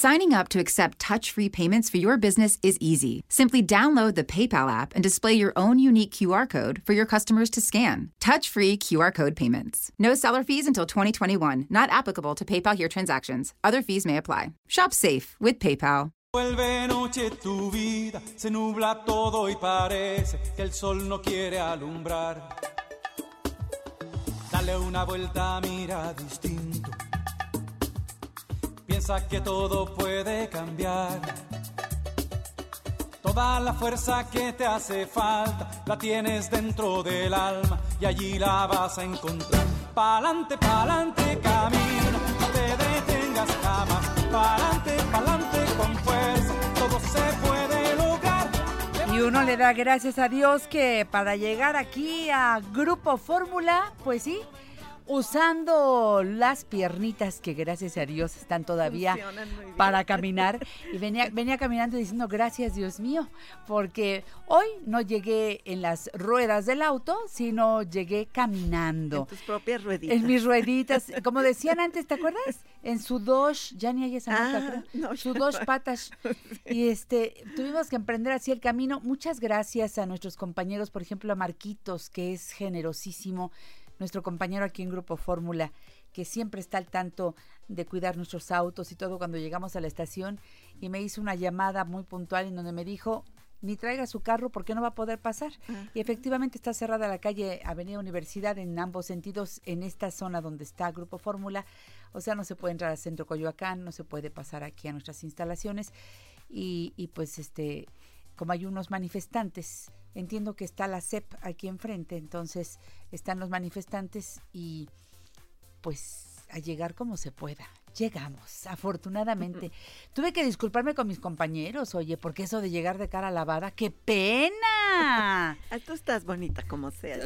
Signing up to accept touch free payments for your business is easy. Simply download the PayPal app and display your own unique QR code for your customers to scan. Touch free QR code payments. No seller fees until 2021, not applicable to PayPal here transactions. Other fees may apply. Shop safe with PayPal. Vuelve noche tu vida, se nubla todo y parece que el sol no quiere alumbrar. Dale una vuelta, mira distinto. Piensa que todo puede cambiar. Toda la fuerza que te hace falta la tienes dentro del alma y allí la vas a encontrar. Pa'lante, pa'lante, camina, no te detengas jamás. Pa'lante, pa'lante con fuerza, todo se puede lograr. Y uno le da gracias a Dios que para llegar aquí a Grupo Fórmula, pues sí, usando las piernitas que gracias a Dios están todavía para caminar. Y venía, venía caminando diciendo gracias Dios mío, porque hoy no llegué en las ruedas del auto, sino llegué caminando. En tus propias rueditas. En mis rueditas, como decían antes, ¿te acuerdas? En su dos, ya ni hay esa marca, Ah, no, Su dos no. patas. Y este, tuvimos que emprender así el camino. Muchas gracias a nuestros compañeros, por ejemplo, a Marquitos, que es generosísimo, nuestro compañero aquí en Grupo Fórmula, que siempre está al tanto de cuidar nuestros autos y todo cuando llegamos a la estación. Y me hizo una llamada muy puntual en donde me dijo, ni traiga su carro porque no va a poder pasar. Y efectivamente está cerrada la calle Avenida Universidad en ambos sentidos, en esta zona donde está Grupo Fórmula. O sea, no se puede entrar al centro Coyoacán, no se puede pasar aquí a nuestras instalaciones. Y, y pues este, como hay unos manifestantes, entiendo que está la CEP aquí enfrente, entonces están los manifestantes y pues a llegar como se pueda. Llegamos, afortunadamente. Tuve que disculparme con mis compañeros, oye, porque eso de llegar de cara lavada, ¡qué pena! Ah, tú estás bonita como sea.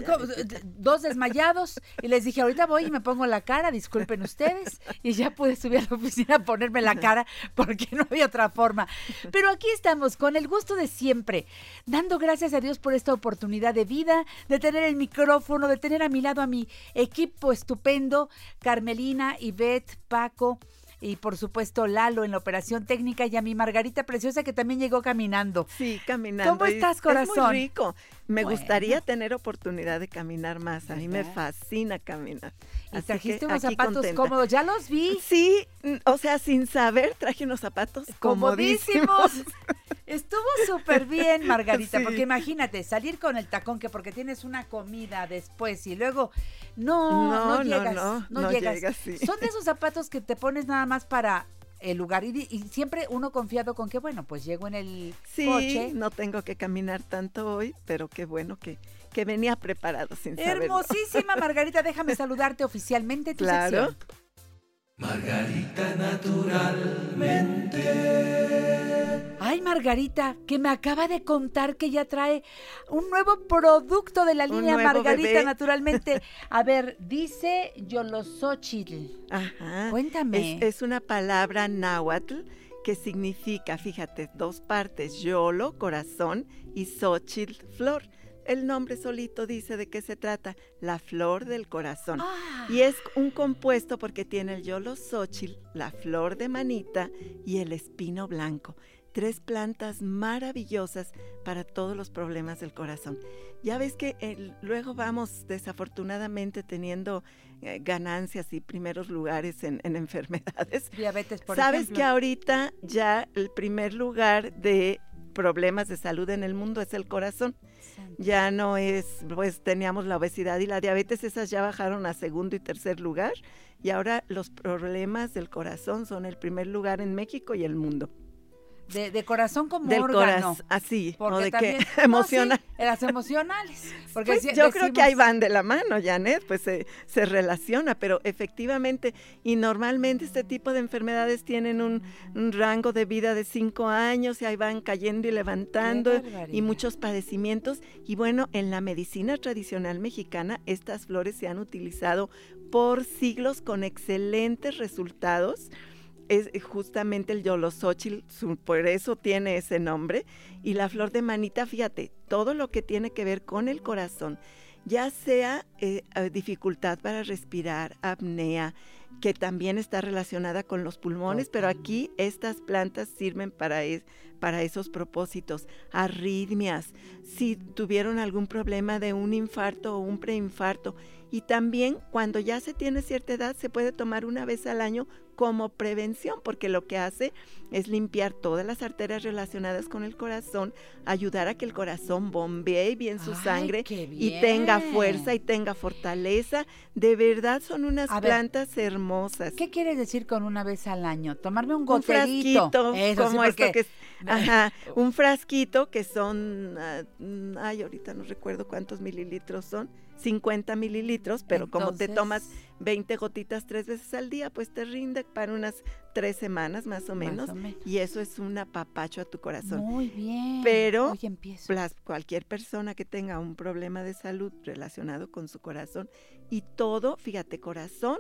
Dos desmayados y les dije, ahorita voy y me pongo la cara, disculpen ustedes. Y ya pude subir a la oficina a ponerme la cara porque no había otra forma. Pero aquí estamos con el gusto de siempre, dando gracias a Dios por esta oportunidad de vida, de tener el micrófono, de tener a mi lado a mi equipo estupendo, Carmelina, Ivette, Paco. Y por supuesto Lalo en la operación técnica y a mi Margarita Preciosa que también llegó caminando. Sí, caminando. ¿Cómo estás, Es corazón? muy rico. Me Bueno. gustaría tener oportunidad de caminar más. A mí me fascina caminar. Y Así trajiste unos zapatos contenta. cómodos, ya los vi. Sí, o sea, sin saber, traje unos zapatos comodísimos. comodísimos. Estuvo súper bien, Margarita, Sí. porque imagínate, salir con el tacón que porque tienes una comida después y luego no, no, No, no, llegas, no, no, no llegas. llegas, sí. Son de esos zapatos que te pones nada más para el lugar y, y siempre uno confiado con que bueno, pues llego en el Sí, coche. no tengo que caminar tanto hoy, pero qué bueno que, que venía preparado sin saberlo. Hermosísima Margarita, déjame saludarte oficialmente tu Claro. sección. Margarita naturalmente. Ay, Margarita, que me acaba de contar que ya trae un nuevo producto de la línea Margarita, bebé. naturalmente. A ver, dice Yolosochitl. Ajá. Cuéntame. Es, es una palabra náhuatl que significa, fíjate, dos partes, yolo, corazón, y xochitl, flor. El nombre solito dice de qué se trata, la flor del corazón. Ah. Y es un compuesto porque tiene el yolo xochitl, la flor de manita y el espino blanco. Tres plantas maravillosas para todos los problemas del corazón. Ya ves que eh, luego vamos desafortunadamente teniendo eh, ganancias y primeros lugares en, en enfermedades. Diabetes, por Sabes ejemplo. que ahorita ya el primer lugar de problemas de salud en el mundo es el corazón. Ya no es, pues teníamos la obesidad y la diabetes, esas ya bajaron a segundo y tercer lugar. Y ahora los problemas del corazón son el primer lugar en México y el mundo. De, de corazón como del órgano. corazón, así, o Porque de también, que no, emocional. sí, las emocionales. Porque Pues si- yo creo que ahí van de la mano, Janet, pues se, se relaciona, pero efectivamente, y normalmente este tipo de enfermedades tienen un, un rango de vida de cinco años y ahí van cayendo y levantando y muchos padecimientos. Y bueno, en la medicina tradicional mexicana, estas flores se han utilizado por siglos con excelentes resultados es justamente el yolosóchil, por eso tiene ese nombre. Y la flor de manita, fíjate, todo lo que tiene que ver con el corazón, ya sea eh, dificultad para respirar, apnea, que también está relacionada con los pulmones, pero aquí estas plantas sirven para, para esos propósitos. Arritmias, si tuvieron algún problema de un infarto o un preinfarto. Y también cuando ya se tiene cierta edad se puede tomar una vez al año como prevención, porque lo que hace es limpiar todas las arterias relacionadas con el corazón, ayudar a que el corazón bombee bien su sangre y tenga fuerza y tenga fortaleza. De verdad son unas plantas hermosas. ¿Qué quieres decir con una vez al año? Tomarme un goterito. Un frasquito, como esto que ajá, un frasquito que son, ah, ay, ahorita no recuerdo cuántos mililitros son 50 mililitros, pero como te tomas 20 gotitas tres veces al día, pues te rinde para unas tres semanas más o menos. Y eso es un apapacho a tu corazón. Muy bien. Pero cualquier persona que tenga un problema de salud relacionado con su corazón y todo, fíjate, corazón,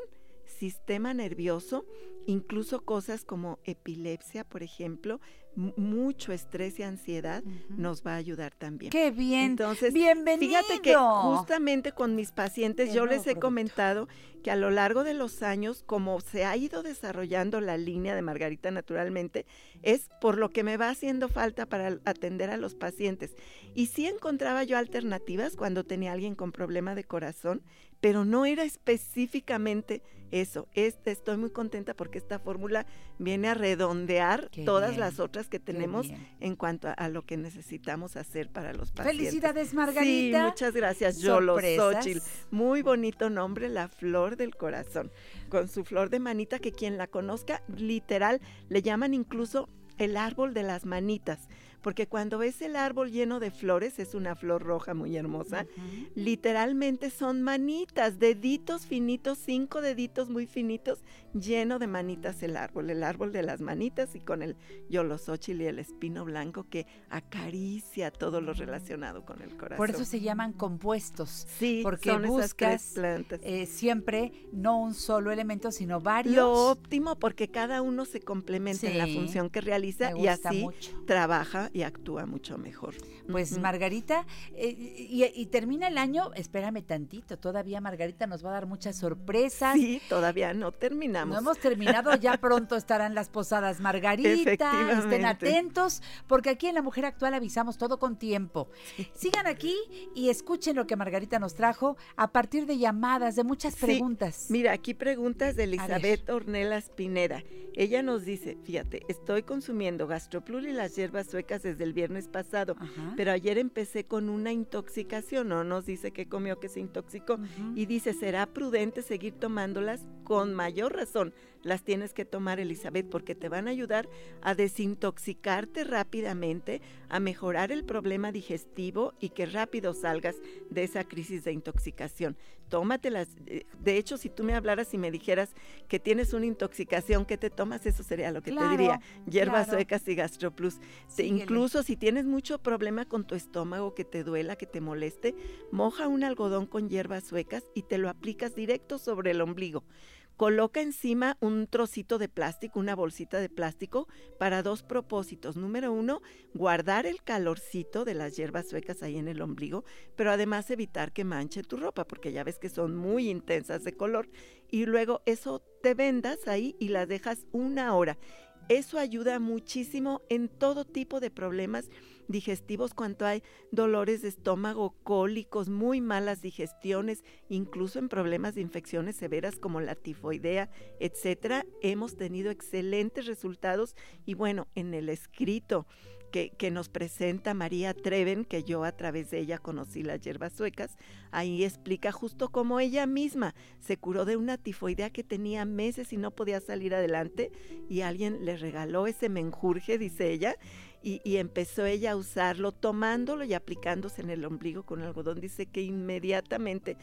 sistema nervioso, incluso cosas como epilepsia, por ejemplo, mucho estrés y ansiedad nos va a ayudar también. Qué bien. Entonces, bienvenido. Fíjate que justamente con mis pacientes yo les he comentado que a lo largo de los años, como se ha ido desarrollando la línea de Margarita naturalmente, es por lo que me va haciendo falta para atender a los pacientes. Y sí encontraba yo alternativas cuando tenía alguien con problema de corazón, pero no era específicamente eso. Este, estoy muy contenta porque esta fórmula viene a redondear todas las otras que tenemos en cuanto a, lo que necesitamos hacer para los pacientes. Felicidades, Margarita. Sí, muchas gracias. Yolo Xochitl. Muy bonito nombre, la flor del corazón. Con su flor de manita, que quien la conozca, literal, le llaman incluso el árbol de las manitas porque cuando ves el árbol lleno de flores, es una flor roja muy hermosa, literalmente son manitas, deditos finitos, cinco deditos muy finitos, lleno de manitas el árbol, el árbol de las manitas y con el yolosóchil y el espino blanco que acaricia todo lo relacionado con el corazón. Por eso se llaman compuestos, sí, porque son buscas plantas. Eh, siempre no un solo elemento, sino varios. Lo óptimo porque cada uno se complementa en la función que realiza y así trabaja y actúa mucho mejor. Pues Margarita, eh, y, termina el año, espérame tantito, todavía Margarita nos va a dar muchas sorpresas. Sí, todavía no terminamos. No hemos terminado, ya pronto estarán las posadas Margarita, estén atentos, porque aquí en La Mujer Actual avisamos todo con tiempo. Sigan aquí y escuchen lo que Margarita nos trajo a partir de llamadas, de muchas preguntas. Mira, aquí preguntas de Elizabeth Ornelas Pineda. Ella nos dice, fíjate, estoy consumiendo gastroplur y las hierbas suecas desde el viernes pasado, pero ayer empecé con una intoxicación, ¿no? Nos dice que comió que se intoxicó y dice, será prudente seguir tomándolas con mayor razón las tienes que tomar, Elizabeth, porque te van a ayudar a desintoxicarte rápidamente, a mejorar el problema digestivo y que rápido salgas de esa crisis de intoxicación. Tómatelas. Eh, de hecho, si tú me hablaras y me dijeras que tienes una intoxicación, ¿qué te tomas? Eso sería lo que te diría. Hierbas suecas y GastroPlus. incluso si tienes mucho problema con tu estómago, que te duela, que te moleste, moja un algodón con hierbas suecas y te lo aplicas directo sobre el ombligo. Coloca encima un trocito de plástico, una bolsita de plástico, para dos propósitos. Número uno, guardar el calorcito de las hierbas suecas ahí en el ombligo, pero además evitar que manche tu ropa, porque ya ves que son muy intensas de color. Y luego eso te vendas ahí y las dejas una hora. Eso ayuda muchísimo en todo tipo de problemas digestivos cuando hay dolores de estómago, cólicos, muy malas digestiones, incluso en problemas de infecciones severas como la tifoidea, etcétera. Hemos tenido excelentes resultados y bueno, en el escrito que, nos presenta María Treven, que yo a través de ella conocí las hierbas suecas, ahí explica justo cómo ella misma se curó de una tifoidea que tenía meses y no podía salir adelante y alguien le regaló ese menjurje, dice ella, y, empezó ella a usarlo, tomándolo y aplicándose en el ombligo con algodón. Dice que inmediatamente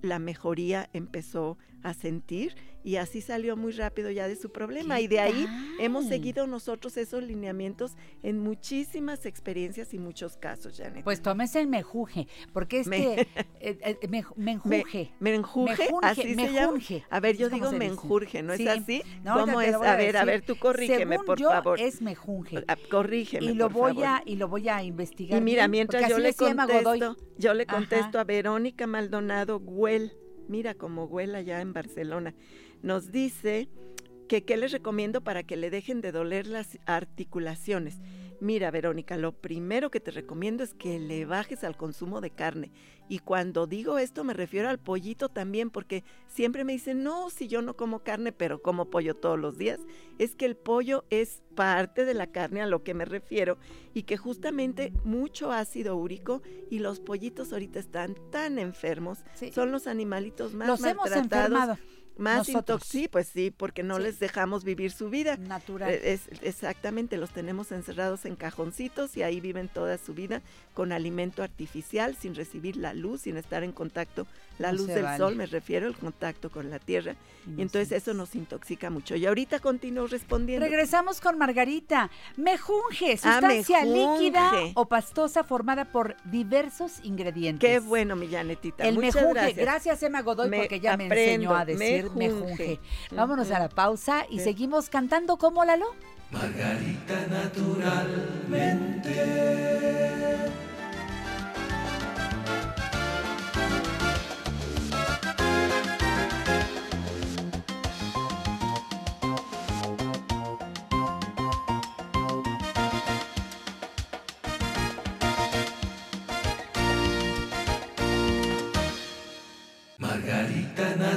la mejoría empezó a sentir y así salió muy rápido ya de su problema. Y de ahí hemos seguido nosotros esos lineamientos en muchísimas experiencias y muchos casos, Janet. Pues tómese el mejuje, porque es que eh, eh, menjuje. menjuje, así se llama. A ver, yo digo menjurje, ¿no es así? ¿Cómo es? A, ver, a ver, tú corrígeme, por favor. es menjunje. Ah, corrígeme, y lo voy a y lo voy a investigar. Y mira, mientras yo le contesto, yo le contesto a Verónica Maldonado Güell mira cómo huela ya en Barcelona, nos dice que qué les recomiendo para que le dejen de doler las articulaciones. Mira, Verónica, lo primero que te recomiendo es que le bajes al consumo de carne. Y cuando digo esto me refiero al pollito también, porque siempre me dicen, no, si yo no como carne, pero como pollo todos los días. Es que el pollo es parte de la carne a lo que me refiero y que justamente mucho ácido úrico y los pollitos ahorita están tan enfermos, son los animalitos más los maltratados. Más intoxi, pues sí, porque no les dejamos vivir su vida. Natural. E, es, exactamente, los tenemos encerrados en cajoncitos y ahí viven toda su vida con alimento artificial, sin recibir la luz, sin estar en contacto. La luz del sol, me refiero, el contacto con la tierra. y entonces eso nos intoxica mucho. Y ahorita continúo respondiendo. Regresamos con Margarita. Mejunje, ah, sustancia líquida o pastosa formada por diversos ingredientes. Qué bueno, mi Janetita. El Muchas mejunje. Gracias. Emma Godoy, porque ya me enseñó a decir mejunje. Vámonos a la pausa y seguimos cantando como Lalo. Margarita naturalmente.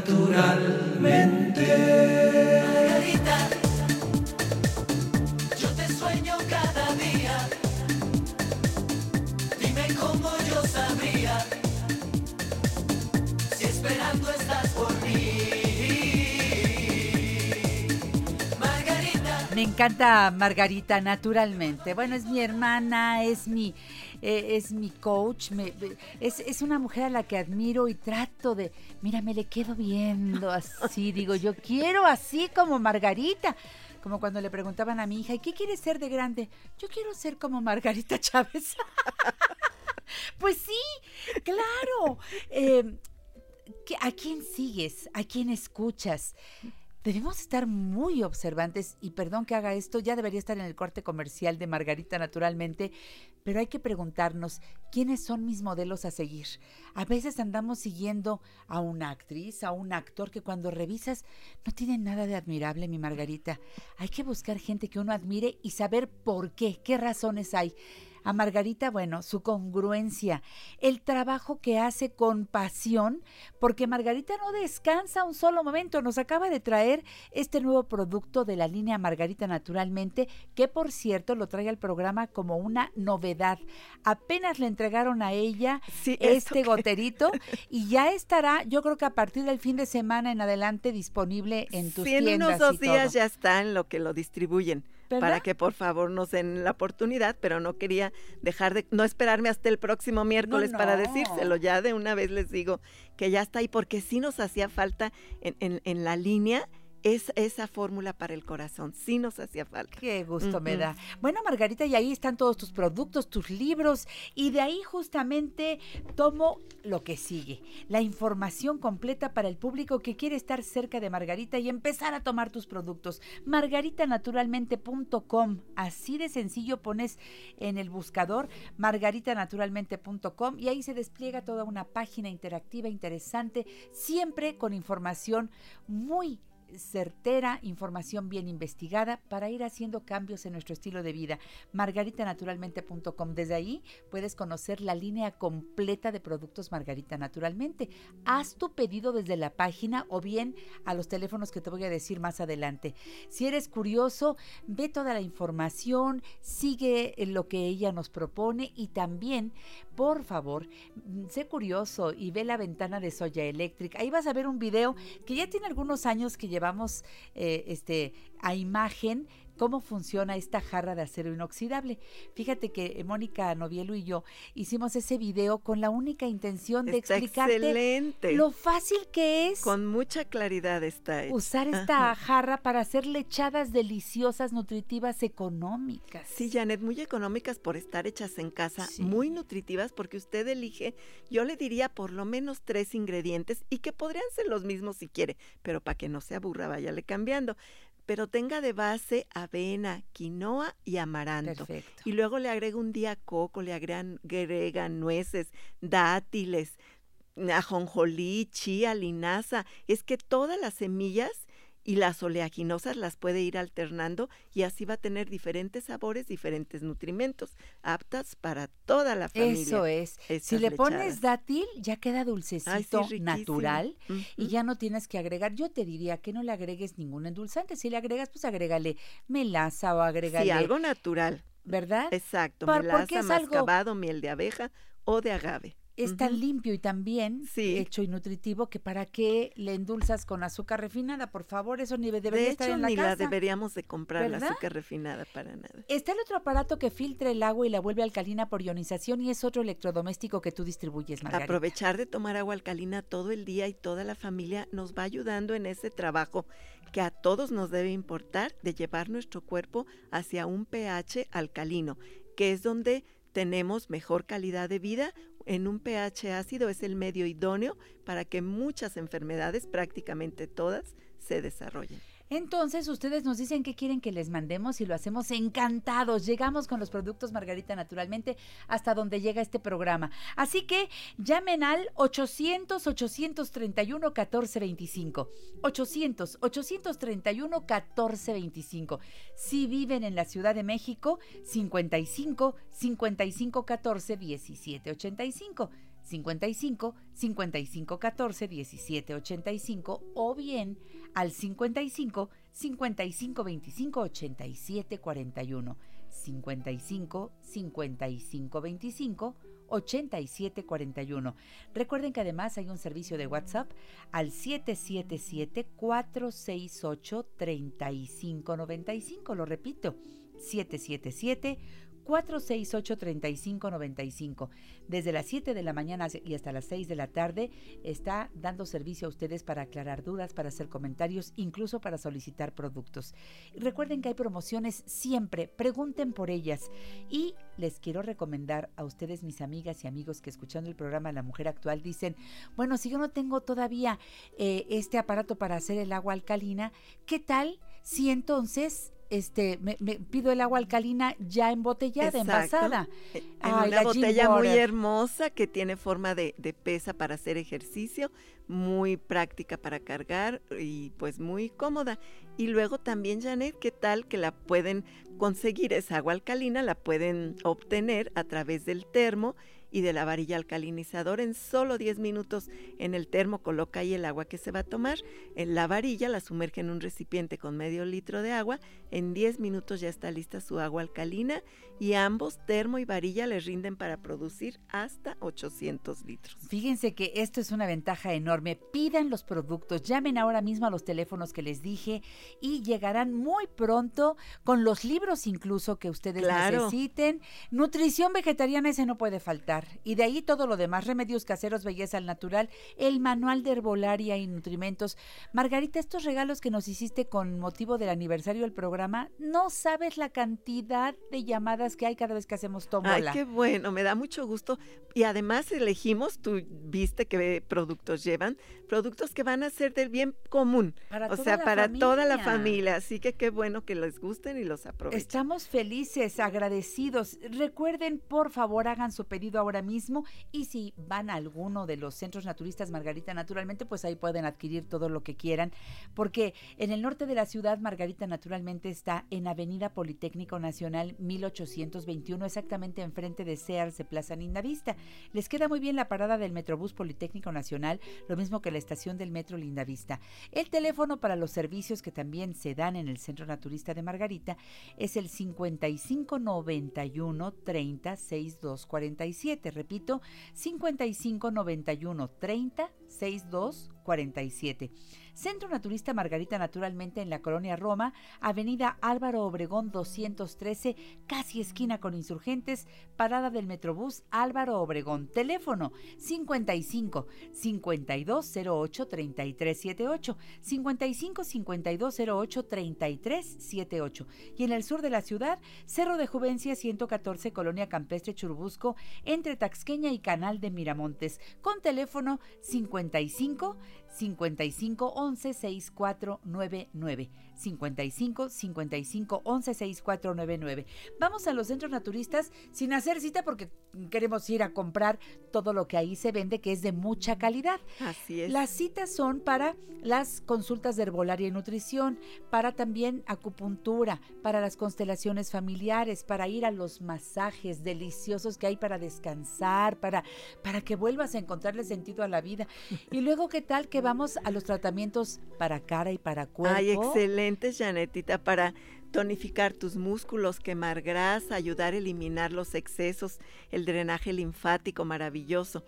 Naturalmente. Margarita, yo te sueño cada día. Dime cómo yo sabría si esperando estás por mí. Margarita. Me encanta Margarita naturalmente. Bueno, es mi hermana, es mi eh, es mi coach, me, es, es, una mujer a la que admiro y trato de, mira, me le quedo viendo así, digo, yo quiero así como Margarita. Como cuando le preguntaban a mi hija, ¿y qué quieres ser de grande? Yo quiero ser como Margarita Chávez. pues sí, claro. Eh, ¿A quién sigues? ¿A quién escuchas? Debemos estar muy observantes y perdón que haga esto, ya debería estar en el corte comercial de Margarita naturalmente, pero hay que preguntarnos quiénes son mis modelos a seguir. A veces andamos siguiendo a una actriz, a un actor que cuando revisas no tiene nada de admirable, mi Margarita. Hay que buscar gente que uno admire y saber por qué, qué razones hay. A Margarita, bueno, su congruencia, el trabajo que hace con pasión, porque Margarita no descansa un solo momento. Nos acaba de traer este nuevo producto de la línea Margarita Naturalmente, que por cierto lo trae al programa como una novedad. Apenas le entregaron a ella este goterito y ya estará, yo creo que a partir del fin de semana en adelante disponible en tus sí, en unos dos días ya está en lo que lo distribuyen para que por favor nos den la oportunidad, pero no quería dejar de, no esperarme hasta el próximo miércoles para decírselo, ya de una vez les digo que ya está ahí, porque sí nos hacía falta en, en, en la línea es esa fórmula para el corazón. Sí nos hacía falta. Qué gusto me da. Bueno, Margarita, y ahí están todos tus productos, tus libros, y de ahí justamente tomo lo que sigue, la información completa para el público que quiere estar cerca de Margarita y empezar a tomar tus productos. margaritanaturalmente.com, así de sencillo pones en el buscador margaritanaturalmente.com y ahí se despliega toda una página interactiva interesante, siempre con información muy certera, información bien investigada para ir haciendo cambios en nuestro estilo de vida. Margaritanaturalmente.com. Desde ahí puedes conocer la línea completa de productos Margarita Naturalmente. Haz tu pedido desde la página o bien a los teléfonos que te voy a decir más adelante. Si eres curioso, ve toda la información, sigue lo que ella nos propone y también, por favor, sé curioso y ve la ventana de Soya Electric. Ahí vas a ver un video que ya tiene algunos años que llevamos eh, este, a imagen cómo funciona esta jarra de acero inoxidable. Fíjate que eh, Mónica Novielo y yo hicimos ese video con la única intención de Está explicarte excelente. lo fácil que es Con mucha claridad está hecho. usar esta jarra para hacer lechadas deliciosas, nutritivas, económicas. Sí, Janet, muy económicas por estar hechas en casa, Sí. muy nutritivas porque usted elige, yo le diría por lo menos tres ingredientes y que podrían ser los mismos si quiere, pero para que no se aburra, váyale cambiando. Pero tenga de base avena, quinoa y amaranto. Perfecto. Y luego le agrega un día coco, le agregan, agregan nueces, dátiles, ajonjolí, chía, linaza. Es que todas las semillas y las oleaginosas las puede ir alternando y así va a tener diferentes sabores, diferentes nutrimentos, aptas para toda la familia. Eso es. Si le pones dátil, ya queda dulcecito, Ay, sí, riquísimo. natural, y ya no tienes que agregar. Yo te diría que no le agregues ningún endulzante. Si le agregas, pues agrégale melaza o agrégale, Sí, algo natural. ¿verdad? Exacto, Por- melaza, es algo- mascabado, miel de abeja o de agave. Es tan limpio y tan bien Sí. hecho y nutritivo que para qué le endulzas con azúcar refinada, por favor, eso ni debería De estar hecho, en la ni casa. la deberíamos de comprar la ¿Verdad? azúcar refinada para nada. Está el otro aparato que filtra el agua y la vuelve alcalina por ionización y es otro electrodoméstico que tú distribuyes, Margarita. Aprovechar de tomar agua alcalina todo el día y toda la familia nos va ayudando en ese trabajo que a todos nos debe importar de llevar nuestro cuerpo hacia un pH alcalino, que es donde tenemos mejor calidad de vida. En un pH ácido es el medio idóneo para que muchas enfermedades, prácticamente todas, se desarrollen. Entonces, ustedes nos dicen qué quieren que les mandemos y lo hacemos encantados. Llegamos con los productos Margarita naturalmente hasta donde llega este programa. Así que llamen al 800-831-1425. 800-831-1425. Si viven en la Ciudad de México, 55 55 14 17 85. 55 55 14 17 85 o bien al 55 55 25 87 41 55 55 25 87 41. Recuerden que además hay un servicio de WhatsApp al 777 468 3595. Lo repito, 777 468-3595. Desde las 7 de la mañana y hasta las 6 de la tarde está dando servicio a ustedes para aclarar dudas, para hacer comentarios, incluso para solicitar productos. Recuerden que hay promociones siempre, pregunten por ellas. Y les quiero recomendar a ustedes, mis amigas y amigos que escuchando el programa La Mujer Actual dicen, bueno, si yo no tengo todavía eh, este aparato para hacer el agua alcalina, ¿qué tal si entonces este, me, me pido el agua alcalina ya embotellada, Exacto. envasada. En Ay, una botella muy hermosa que tiene forma de, de pesa para hacer ejercicio, muy práctica para cargar y pues muy cómoda. Y luego también, Janet, ¿qué tal que la pueden conseguir esa agua alcalina? La pueden obtener a través del termo y de la varilla alcalinizadora en solo 10 minutos en el termo coloca ahí el agua que se va a tomar en la varilla la sumerge en un recipiente con medio litro de agua en 10 minutos ya está lista su agua alcalina y ambos termo y varilla les rinden para producir hasta 800 litros Fíjense que esto es una ventaja enorme. Pidan los productos, llamen ahora mismo a los teléfonos que les dije y llegarán muy pronto con los libros incluso que ustedes Claro. necesiten. Nutrición vegetariana ese no puede faltar. Y de ahí todo lo demás, remedios caseros, belleza al natural, el manual de herbolaria y nutrimentos. Margarita, estos regalos que nos hiciste con motivo del aniversario del programa, no sabes la cantidad de llamadas que hay cada vez que hacemos Ay, tómbola. qué bueno, me da mucho gusto. Y además elegimos, tú viste qué productos llevan, productos que van a ser del bien común. Para o toda sea, la para toda la familia. familia. Así que qué bueno que les gusten y los aprovechen. Estamos felices, agradecidos. Recuerden, por favor, hagan su pedido ahora mismo y si van a alguno de los centros naturistas Margarita, naturalmente, pues ahí pueden adquirir todo lo que quieran, porque en el norte de la ciudad Margarita naturalmente está en Avenida Politécnico Nacional 1821, exactamente enfrente de Sears de Plaza Lindavista. Les queda muy bien la parada del Metrobús Politécnico Nacional, lo mismo que la estación del Metro Lindavista. El teléfono para los servicios que también se dan en el Centro Naturista de Margarita es el 5591 30 6247. Repito, 5591 30 6247. Centro Naturista Margarita Naturalmente en la Colonia Roma, Avenida Álvaro Obregón 213, casi esquina con insurgentes, parada del Metrobús Álvaro Obregón. Teléfono 55 5208 3378 55 5208 3378. Y en el sur de la ciudad, Cerro de Juvencia 114, Colonia Campestre Churubusco, entre Taxqueña y Canal de Miramontes, con teléfono 55 55 11 6499. 55 55 11 6499. Vamos a los centros naturistas sin hacer cita porque queremos ir a comprar todo lo que ahí se vende que es de mucha calidad. Así es. Las citas son para las consultas de herbolaria y nutrición, para también acupuntura, para las constelaciones familiares, para ir a los masajes deliciosos que hay para descansar, para, para que vuelvas a encontrarle sentido a la vida. Y luego, ¿qué tal que vamos a los tratamientos para cara y para cuerpo? Ay, excelentes, Janetita, para tonificar tus músculos, quemar grasa, ayudar a eliminar los excesos, el drenaje linfático maravilloso.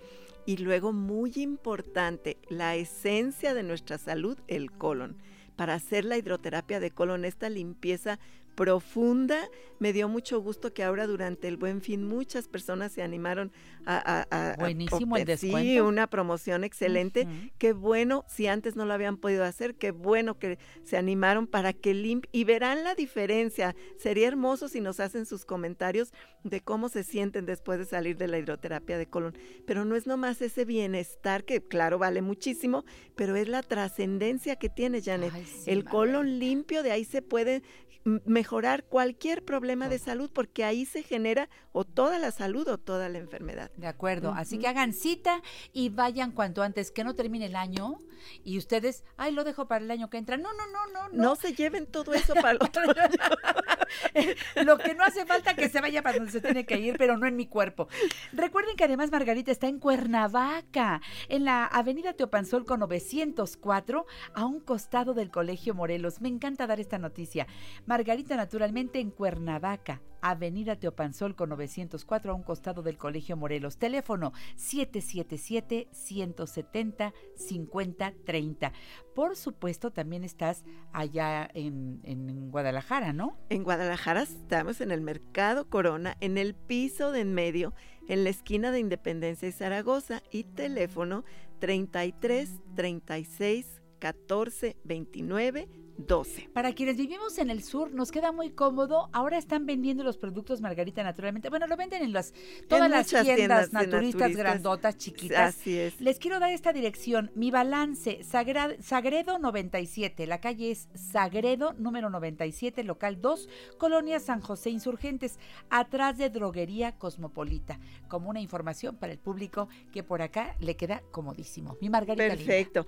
Y luego, muy importante, la esencia de nuestra salud, el colon. Para hacer la hidroterapia de colon, esta limpieza profunda. Me dio mucho gusto que ahora durante el Buen Fin muchas personas se animaron a... a, a Buenísimo el obtener- Sí, descuento. una promoción excelente. Qué bueno, si antes no lo habían podido hacer, qué bueno que se animaron para que limpie y verán la diferencia. Sería hermoso si nos hacen sus comentarios de cómo se sienten después de salir de la hidroterapia de colon. Pero no es nomás ese bienestar que claro vale muchísimo, pero es la trascendencia que tiene Janet. Ay, sí, El colon limpio, de ahí se puede mejorar cualquier problema de salud porque ahí se genera o toda la salud o toda la enfermedad. De acuerdo, así que hagan cita y vayan cuanto antes, que no termine el año y ustedes, ay, lo dejo para el año que entra. No, no, no, no, No, no. se lleven todo eso para el otro año. Lo que no hace falta que se vaya para donde se tiene que ir, pero no en mi cuerpo. Recuerden que además Margarita está en Cuernavaca, en la avenida Teopanzol con 904, a un costado del Colegio Morelos. Me encanta dar esta noticia. Margarita naturalmente en Cuernavaca. Avenida Teopanzol con 904 a un costado del Colegio Morelos. Teléfono 777-170-5030. Por supuesto, también estás allá en, en Guadalajara, ¿no? En Guadalajara estamos en el Mercado Corona, en el piso de en medio, en la esquina de Independencia y Zaragoza, y teléfono 33 36 14 29 12. Para quienes vivimos en el sur, nos queda muy cómodo. Ahora están vendiendo los productos Margarita naturalmente. Bueno, lo venden en las todas En las tiendas, naturistas, naturistas. grandotas, chiquitas. Así es. Les quiero dar esta dirección. Mi balance, Sagredo 97. La calle es Sagredo número 97, local 2, Colonia San José Insurgentes, atrás de Droguería Cosmopolita. Como una información para el público que por acá le queda comodísimo. Mi Margarita linda. Perfecto.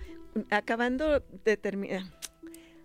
Acabando de terminar.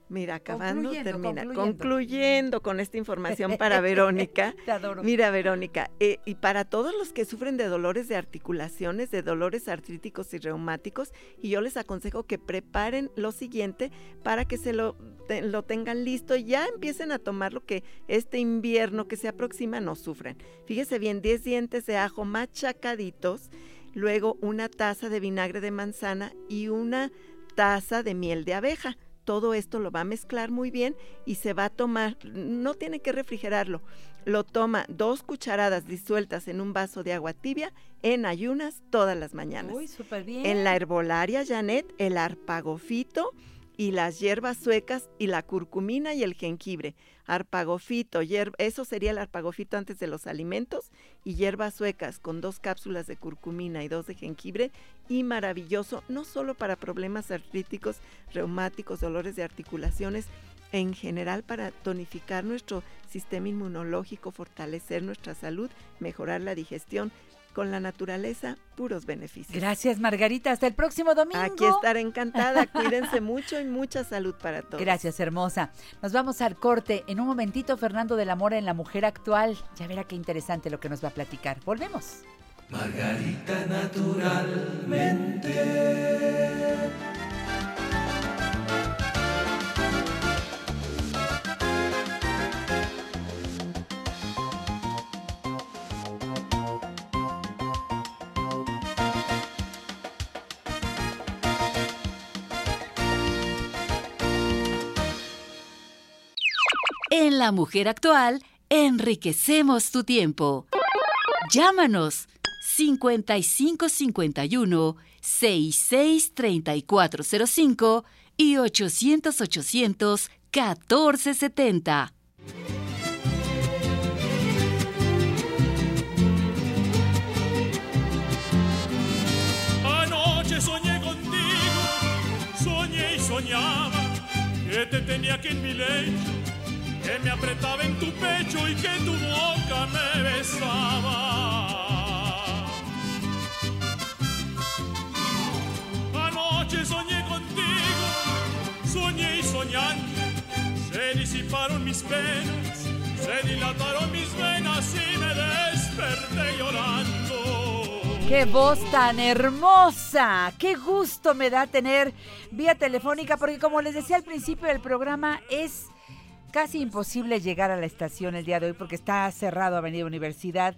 Mira, acabando Concluyendo, termina. concluyendo. Concluyendo con esta información para Verónica. Te adoro. Mira, Verónica, eh, y para todos los que sufren de dolores de articulaciones, de dolores artríticos y reumáticos, y yo les aconsejo que preparen lo siguiente para que se lo, te- lo tengan listo y ya empiecen a tomar lo que este invierno que se aproxima no sufran. Fíjese bien, 10 dientes de ajo machacaditos, luego una taza de vinagre de manzana y una taza de miel de abeja. Todo esto lo va a mezclar muy bien y se va a tomar, no tiene que refrigerarlo, lo toma dos cucharadas disueltas en un vaso de agua tibia en ayunas todas las mañanas. Uy, súper bien. En la herbolaria Janet, el arpagofito y las hierbas suecas y la curcumina y el jengibre. Arpagofito, hier- eso sería el arpagofito antes de los alimentos y hierbas suecas con dos cápsulas de curcumina y dos de jengibre y maravilloso no solo para problemas artríticos, reumáticos, dolores de articulaciones, en general para tonificar nuestro sistema inmunológico, fortalecer nuestra salud, mejorar la digestión, con la naturaleza, puros beneficios. Gracias, Margarita. Hasta el próximo domingo. Aquí estaré encantada. Cuídense mucho y mucha salud para todos. Gracias, hermosa. Nos vamos al corte. En un momentito, Fernando de la Mora en la mujer actual. Ya verá qué interesante lo que nos va a platicar. Volvemos. Margarita naturalmente. En La Mujer Actual, enriquecemos tu tiempo. Llámanos 5551 663405 y 800 800 1470. Anoche soñé contigo, soñé y soñaba que te tenía aquí en mi lecho, que me apretaba en tu pecho y que tu boca me besaba. Anoche soñé contigo, soñé y soñando, se disiparon mis penas, se dilataron mis venas y me desperté llorando. ¡Qué voz tan hermosa! ¡Qué gusto me da tener vía telefónica! Porque como les decía al principio del programa, es casi imposible llegar a la estación el día de hoy porque está cerrado Avenida Universidad.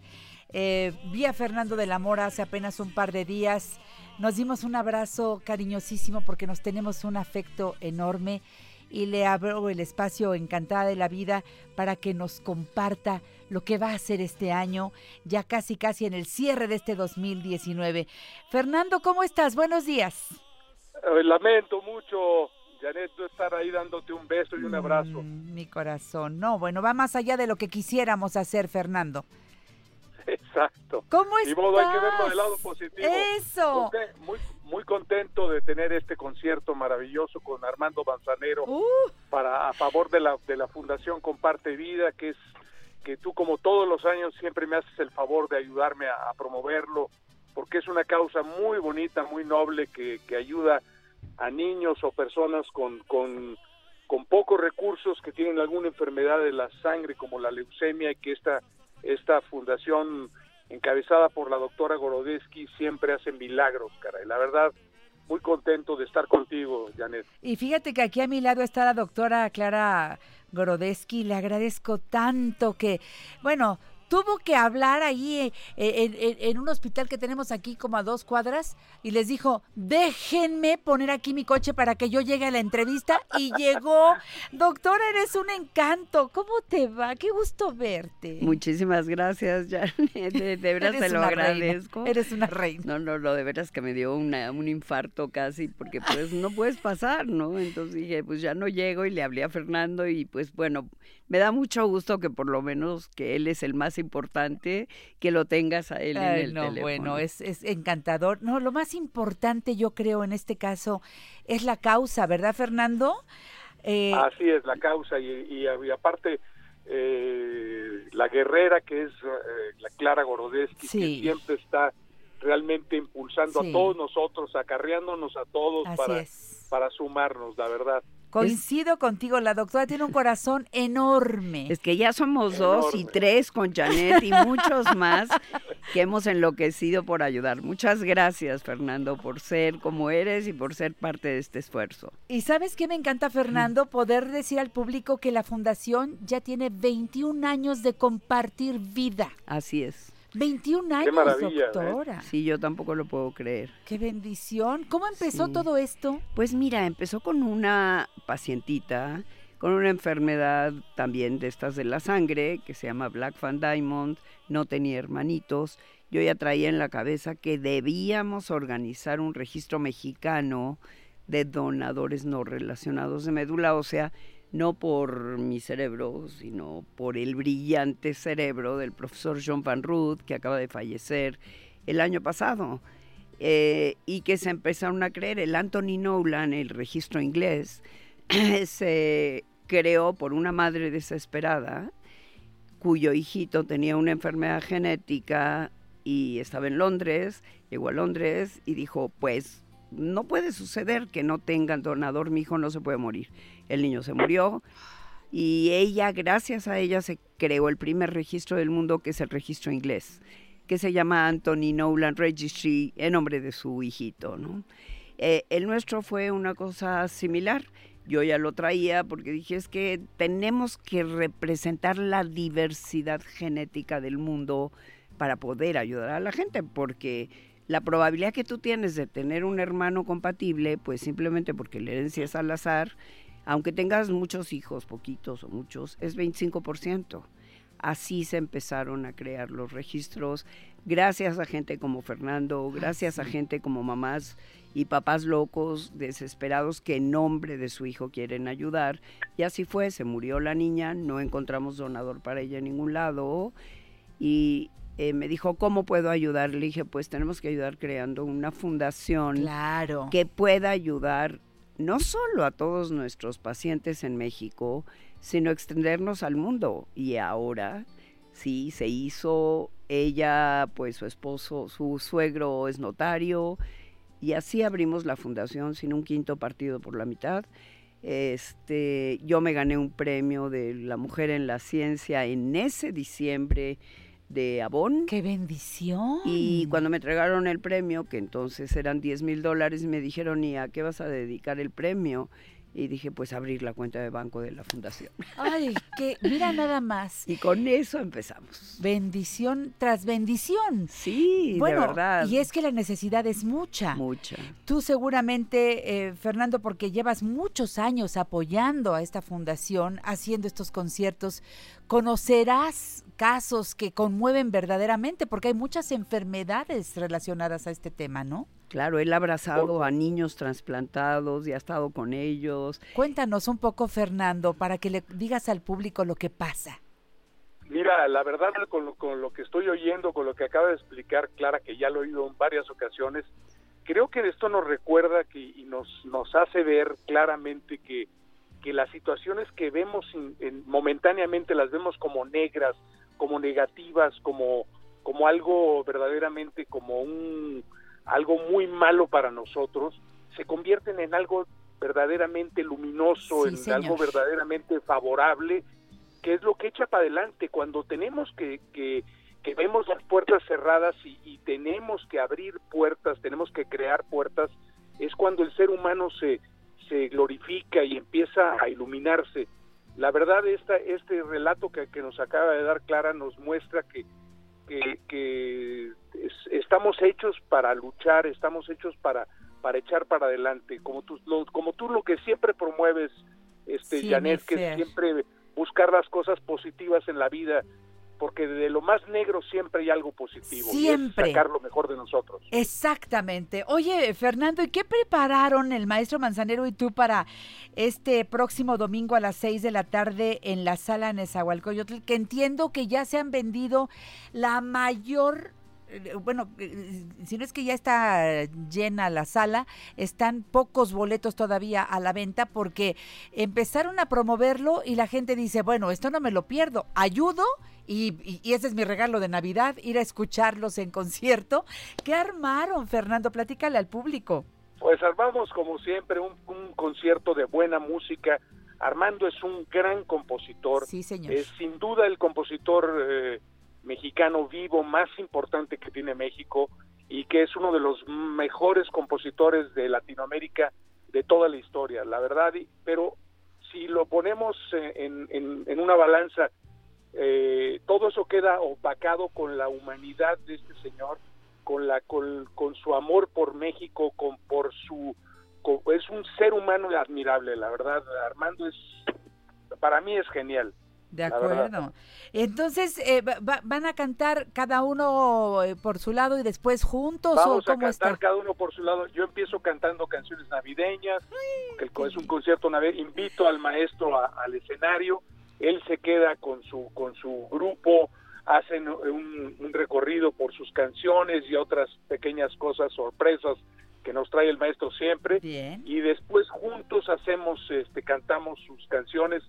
Eh, vi a Fernando de la Mora hace apenas un par de días. Nos dimos un abrazo cariñosísimo porque nos tenemos un afecto enorme y le abro el espacio encantada de la vida para que nos comparta lo que va a hacer este año, ya casi casi en el cierre de este 2019. Fernando, ¿cómo estás? Buenos días. Eh, lamento mucho, Janet, no estar ahí dándote un beso y un abrazo. Mm, mi corazón. No, bueno, va más allá de lo que quisiéramos hacer, Fernando. Exacto. ¿Cómo estás? modo, hay que verlo del lado positivo. Eso. Muy, muy contento de tener este concierto maravilloso con Armando Manzanero Uh, para a favor de la de la Fundación Comparte Vida, que es que tú como todos los años siempre me haces el favor de ayudarme a, a promoverlo, porque es una causa muy bonita, muy noble que, que ayuda a niños o personas con, con, con pocos recursos que tienen alguna enfermedad de la sangre como la leucemia y que esta, esta fundación encabezada por la doctora Gorodetsky siempre hace milagros, caray. La verdad, muy contento de estar contigo, Janet. y fíjate que aquí a mi lado está la doctora Clara Gorodesky. Le agradezco tanto que, bueno, tuvo que hablar ahí eh, en, en- en un hospital que tenemos aquí como a dos cuadras y les dijo, déjenme poner aquí mi coche para que yo llegue a la entrevista y llegó. Doctora, eres un encanto. ¿Cómo te va? Qué gusto verte. Muchísimas gracias, Janet. De, de veras te lo reina, agradezco. Eres una reina. No, no, no, de veras que me dio una, un infarto casi, porque pues no puedes pasar, ¿no? Entonces dije, pues ya no llego y le hablé a Fernando y pues bueno, me da mucho gusto que por lo menos que él es el más importante, que lo tengas a él en el no, teléfono. bueno, es, es encantador. No, lo más importante yo creo en este caso es la causa, ¿verdad, Fernando? Eh, Así es la causa y, y- y aparte eh, la guerrera que es eh, la Clara Gorodetsky Sí. que siempre está realmente impulsando Sí. a todos nosotros, acarreándonos a todos así para, es. para sumarnos, la verdad. Coincido contigo, la doctora tiene un corazón enorme. Es que ya somos dos y tres con Janet y muchos más que hemos enloquecido por ayudar. Muchas gracias, Fernando, por ser como eres y por ser parte de este esfuerzo. Y sabes qué me encanta, Fernando, poder decir al público que la fundación ya tiene 21 años de compartir vida. Así es. 21 años, maravilla, ¿eh? doctora. Sí, yo tampoco lo puedo creer. Qué bendición. ¿Cómo empezó Sí. todo esto? Pues mira, empezó con una pacientita con una enfermedad también de estas de la sangre que se llama Black Fan Diamond, no tenía hermanitos. Yo ya traía en la cabeza que debíamos organizar un registro mexicano de donadores no relacionados de médula ósea, no por mi cerebro, sino por el brillante cerebro del profesor John Van Ruth, que acaba de fallecer el año pasado eh, y que se empezaron a creer. El Anthony Nolan, el registro inglés, se creó por una madre desesperada cuyo hijito tenía una enfermedad genética y estaba en Londres, llegó a Londres y dijo, pues no puede suceder que no tengan donador, mi hijo no se puede morir. El niño se murió y ella, gracias a ella, se creó el primer registro del mundo, que es el registro inglés, que se llama Anthony Nolan Registry, en nombre de su hijito. Eh, el nuestro fue una cosa similar. Yo ya lo traía porque dije es que tenemos que representar la diversidad genética del mundo para poder ayudar a la gente, porque la probabilidad que tú tienes de tener un hermano compatible, pues simplemente porque la herencia es al azar, aunque tengas muchos hijos, poquitos o muchos, es 25%. Así se empezaron a crear los registros, gracias a gente como Fernando, gracias a gente como mamás y papás locos, desesperados, que en nombre de su hijo quieren ayudar. Y así fue, se murió la niña, no encontramos donador para ella en ningún lado. Y eh, me dijo, ¿cómo puedo ayudar? Le dije, pues tenemos que ayudar creando una fundación Claro. que pueda ayudar no solo a todos nuestros pacientes en México, sino extendernos al mundo. Y ahora, sí, se hizo, ella, pues su esposo, su suegro es notario, y así abrimos la fundación sin un quinto partido por la mitad. Este, yo me gané un premio de la mujer en la ciencia en ese diciembre de Avon. ¡Qué bendición! Y cuando me entregaron el premio, que entonces eran 10 mil dólares, me dijeron, ¿y a qué vas a dedicar el premio? Y dije, pues abrir la cuenta de banco de la fundación. Ay, que mira nada más. Y con eso empezamos. Bendición tras bendición. Sí, bueno, de verdad. Y es que la necesidad es mucha. Mucha. Tú seguramente, eh, Fernando, porque llevas muchos años apoyando a esta fundación, haciendo estos conciertos, conocerás casos que conmueven verdaderamente, porque hay muchas enfermedades relacionadas a este tema, ¿no? Claro, él ha abrazado a niños trasplantados y ha estado con ellos. Cuéntanos un poco, Fernando, para que le digas al público lo que pasa. Mira, la verdad, con lo, con lo que estoy oyendo, con lo que acaba de explicar Clara, que ya lo he oído en varias ocasiones, creo que esto nos recuerda que, y nos, nos hace ver claramente que, que las situaciones que vemos in- en- momentáneamente las vemos como negras, como negativas, como, como algo verdaderamente como un algo muy malo para nosotros, se convierten en algo verdaderamente luminoso, Sí, en señor. algo verdaderamente favorable, que es lo que echa para adelante cuando tenemos que, que, que vemos las puertas cerradas y, y tenemos que abrir puertas, tenemos que crear puertas, es cuando el ser humano se, se glorifica y empieza a iluminarse. La verdad, esta, este relato que, que nos acaba de dar Clara nos muestra que, que, que es- estamos hechos para luchar, estamos hechos para, para echar para adelante, como tú, lo, como tú lo que siempre promueves, este, Sí, Janet, que siempre buscar las cosas positivas en la vida, porque de lo más negro siempre hay algo positivo, y Siempre. es sacar lo mejor de nosotros. Exactamente. Oye, Fernando, ¿y qué prepararon el maestro Manzanero y tú para este próximo domingo a las 6 de la tarde en la sala Nezahualcóyotl? Que entiendo que ya se han vendido la mayor eh, bueno, eh, si no es que ya está llena la sala, están pocos boletos todavía a la venta porque empezaron a promoverlo y la gente dice, bueno, esto no me lo pierdo, ayudo y, y- y ese es mi regalo de Navidad, ir a escucharlos en concierto. ¿Qué armaron, Fernando? Platícale al público. Pues armamos como siempre un, un concierto de buena música. Armando es un gran compositor. Sí, señor. Es sin duda el compositor eh, mexicano vivo más importante que tiene México y que es uno de los mejores compositores de Latinoamérica de toda la historia, la verdad. Pero si lo ponemos eh, en, en- en una balanza, eh, todo eso queda opacado con la humanidad de este señor, con la con, con su amor por México, con por su con- es un ser humano admirable, la verdad. Armando es para mí es genial. De acuerdo. Entonces, eh, va- va- ¿van a cantar cada uno eh, por su lado y después juntos Vamos o a cantar está? cada uno por su lado. Yo empiezo cantando canciones navideñas, que es un concierto navideño. Invito al maestro a- al escenario. Él se queda con su con su grupo, hacen un, un recorrido por sus canciones y otras pequeñas cosas sorpresas que nos trae el maestro siempre. Bien. Y después juntos hacemos, este, cantamos sus canciones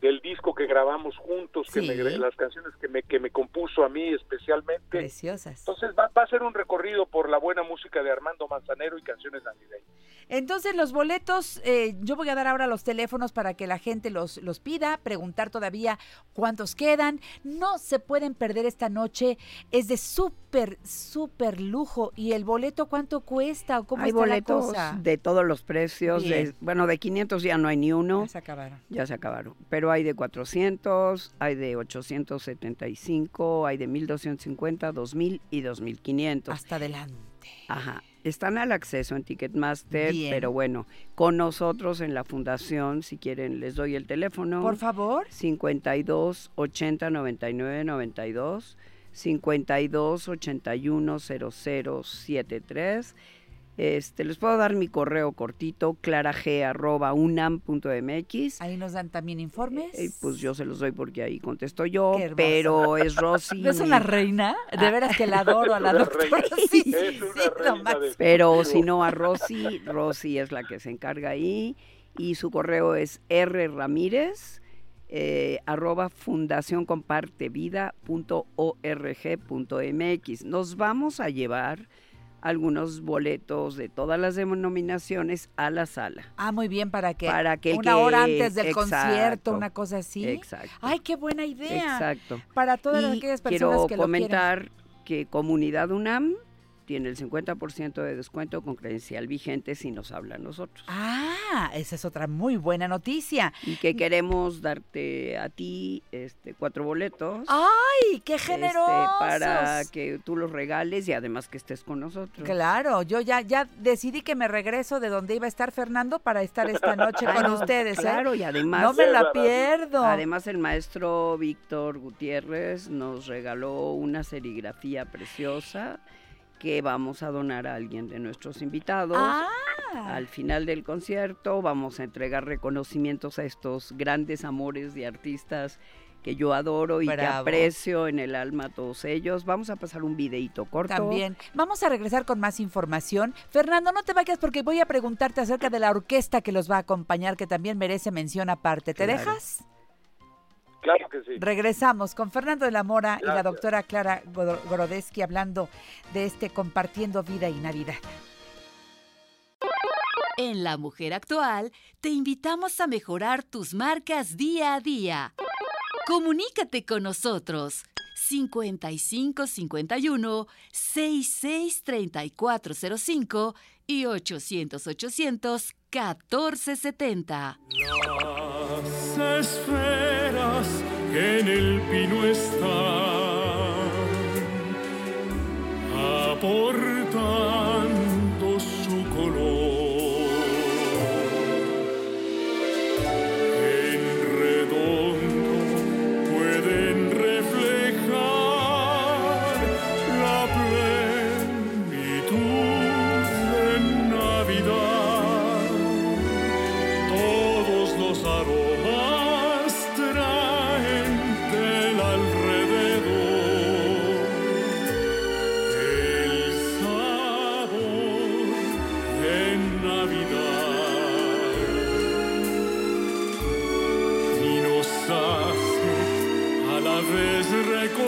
del disco que grabamos juntos, que Sí. me, las canciones que me, que me compuso a mí especialmente. Preciosas. Entonces va, va a ser un recorrido por la buena música de Armando Manzanero y canciones navideñas. Entonces, los boletos, eh, yo voy a dar ahora los teléfonos para que la gente los, los pida, preguntar todavía cuántos quedan. No se pueden perder esta noche. Es de súper, súper lujo. ¿Y el boleto cuánto cuesta o cómo hay está boletos la cosa? de todos los precios. de- bueno, de 500 ya no hay ni uno. Ya se acabaron. Ya se acabaron. Pero hay de 400, hay de 875, hay de 1250, 2000 y 2500. Hasta adelante. Ajá. Están al acceso en Ticketmaster, Bien. pero bueno, con nosotros en la fundación, si quieren, les doy el teléfono. Por favor. 52 80 99 92, 52 81 00 73. Este, les puedo dar mi correo cortito, clarag.unam.mx. Ahí nos dan también informes. Y pues yo se los doy porque ahí contesto yo, pero es Rosy. ¿No es una reina? De veras que la adoro a la doctora. Sí, sí, de- Pero si no a Rosy, Rosy es la que se encarga ahí y su correo es rramírez eh, arroba fundacioncompartevida.org.mx. Nos vamos a llevar algunos boletos de todas las denominaciones a la sala. Ah, muy bien, para que, Para que una que- hora antes del exacto, concierto, una cosa así. Exacto. Ay, qué buena idea. Exacto. Para todas Y aquellas personas quiero que lo quieran. comentar que Comunidad UNAM tiene el 50% de descuento con credencial vigente si nos habla a nosotros. Ah, esa es otra muy buena noticia. Y que queremos darte a ti este cuatro boletos. ¡Ay, qué este, generosos! para que tú los regales y además que estés con nosotros. Claro, yo ya, ya decidí que me regreso de donde iba a estar Fernando para estar esta noche con ustedes. ¿eh? Claro, y además. No me la pierdo. Además, el maestro Víctor Gutiérrez nos regaló una serigrafía preciosa que vamos a donar a alguien de nuestros invitados. Ah, Al final del concierto vamos a entregar reconocimientos a estos grandes amores de artistas que yo adoro y que aprecio en el alma a todos ellos. Vamos a pasar un videito corto. también. Vamos a regresar con más información. Fernando, no te vayas porque voy a preguntarte acerca de la orquesta que los va a acompañar, que también merece mención aparte. ¿Te Claro. dejas? Claro que sí. Regresamos con Fernando de la Mora y la doctora Clara Gorodetsky hablando de este Compartiendo Vida y Navidad. En La Mujer Actual te invitamos a mejorar tus marcas día a día. Comunícate con nosotros 55 51 66 3405 y 800 800 1470. Las esferas que en el pino están, aportando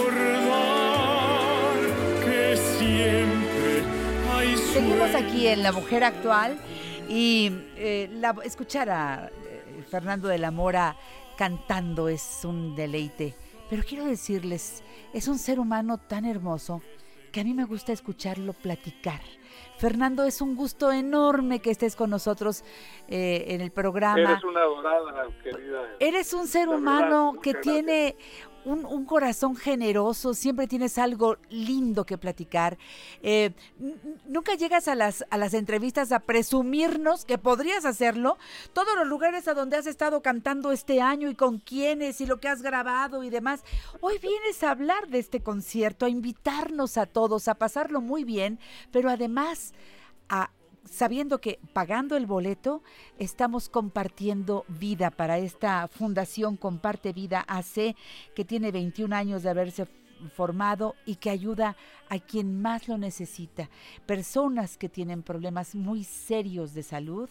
recordar que siempre hay Seguimos aquí en La Mujer Actual y eh, la- escuchar a eh, Fernando de la Mora cantando es un deleite. Pero quiero decirles, es un ser humano tan hermoso que a mí me gusta escucharlo platicar. Fernando, es un gusto enorme que estés con nosotros eh, en el programa. Eres una dorada, querida. Eres un ser La humano que gracias. Un, corazón generoso, siempre tienes algo lindo que platicar. Eh, nunca llegas a las, a las entrevistas a presumirnos que podrías hacerlo. Todos los lugares a donde has estado cantando este año y con quiénes y lo que has grabado y demás. Hoy vienes a hablar de este concierto, a invitarnos a todos, a pasarlo muy bien, pero además a sabiendo que pagando el boleto estamos compartiendo vida para esta fundación Comparte Vida AC que tiene 21 años de haberse formado y que ayuda a quien más lo necesita, personas que tienen problemas muy serios de salud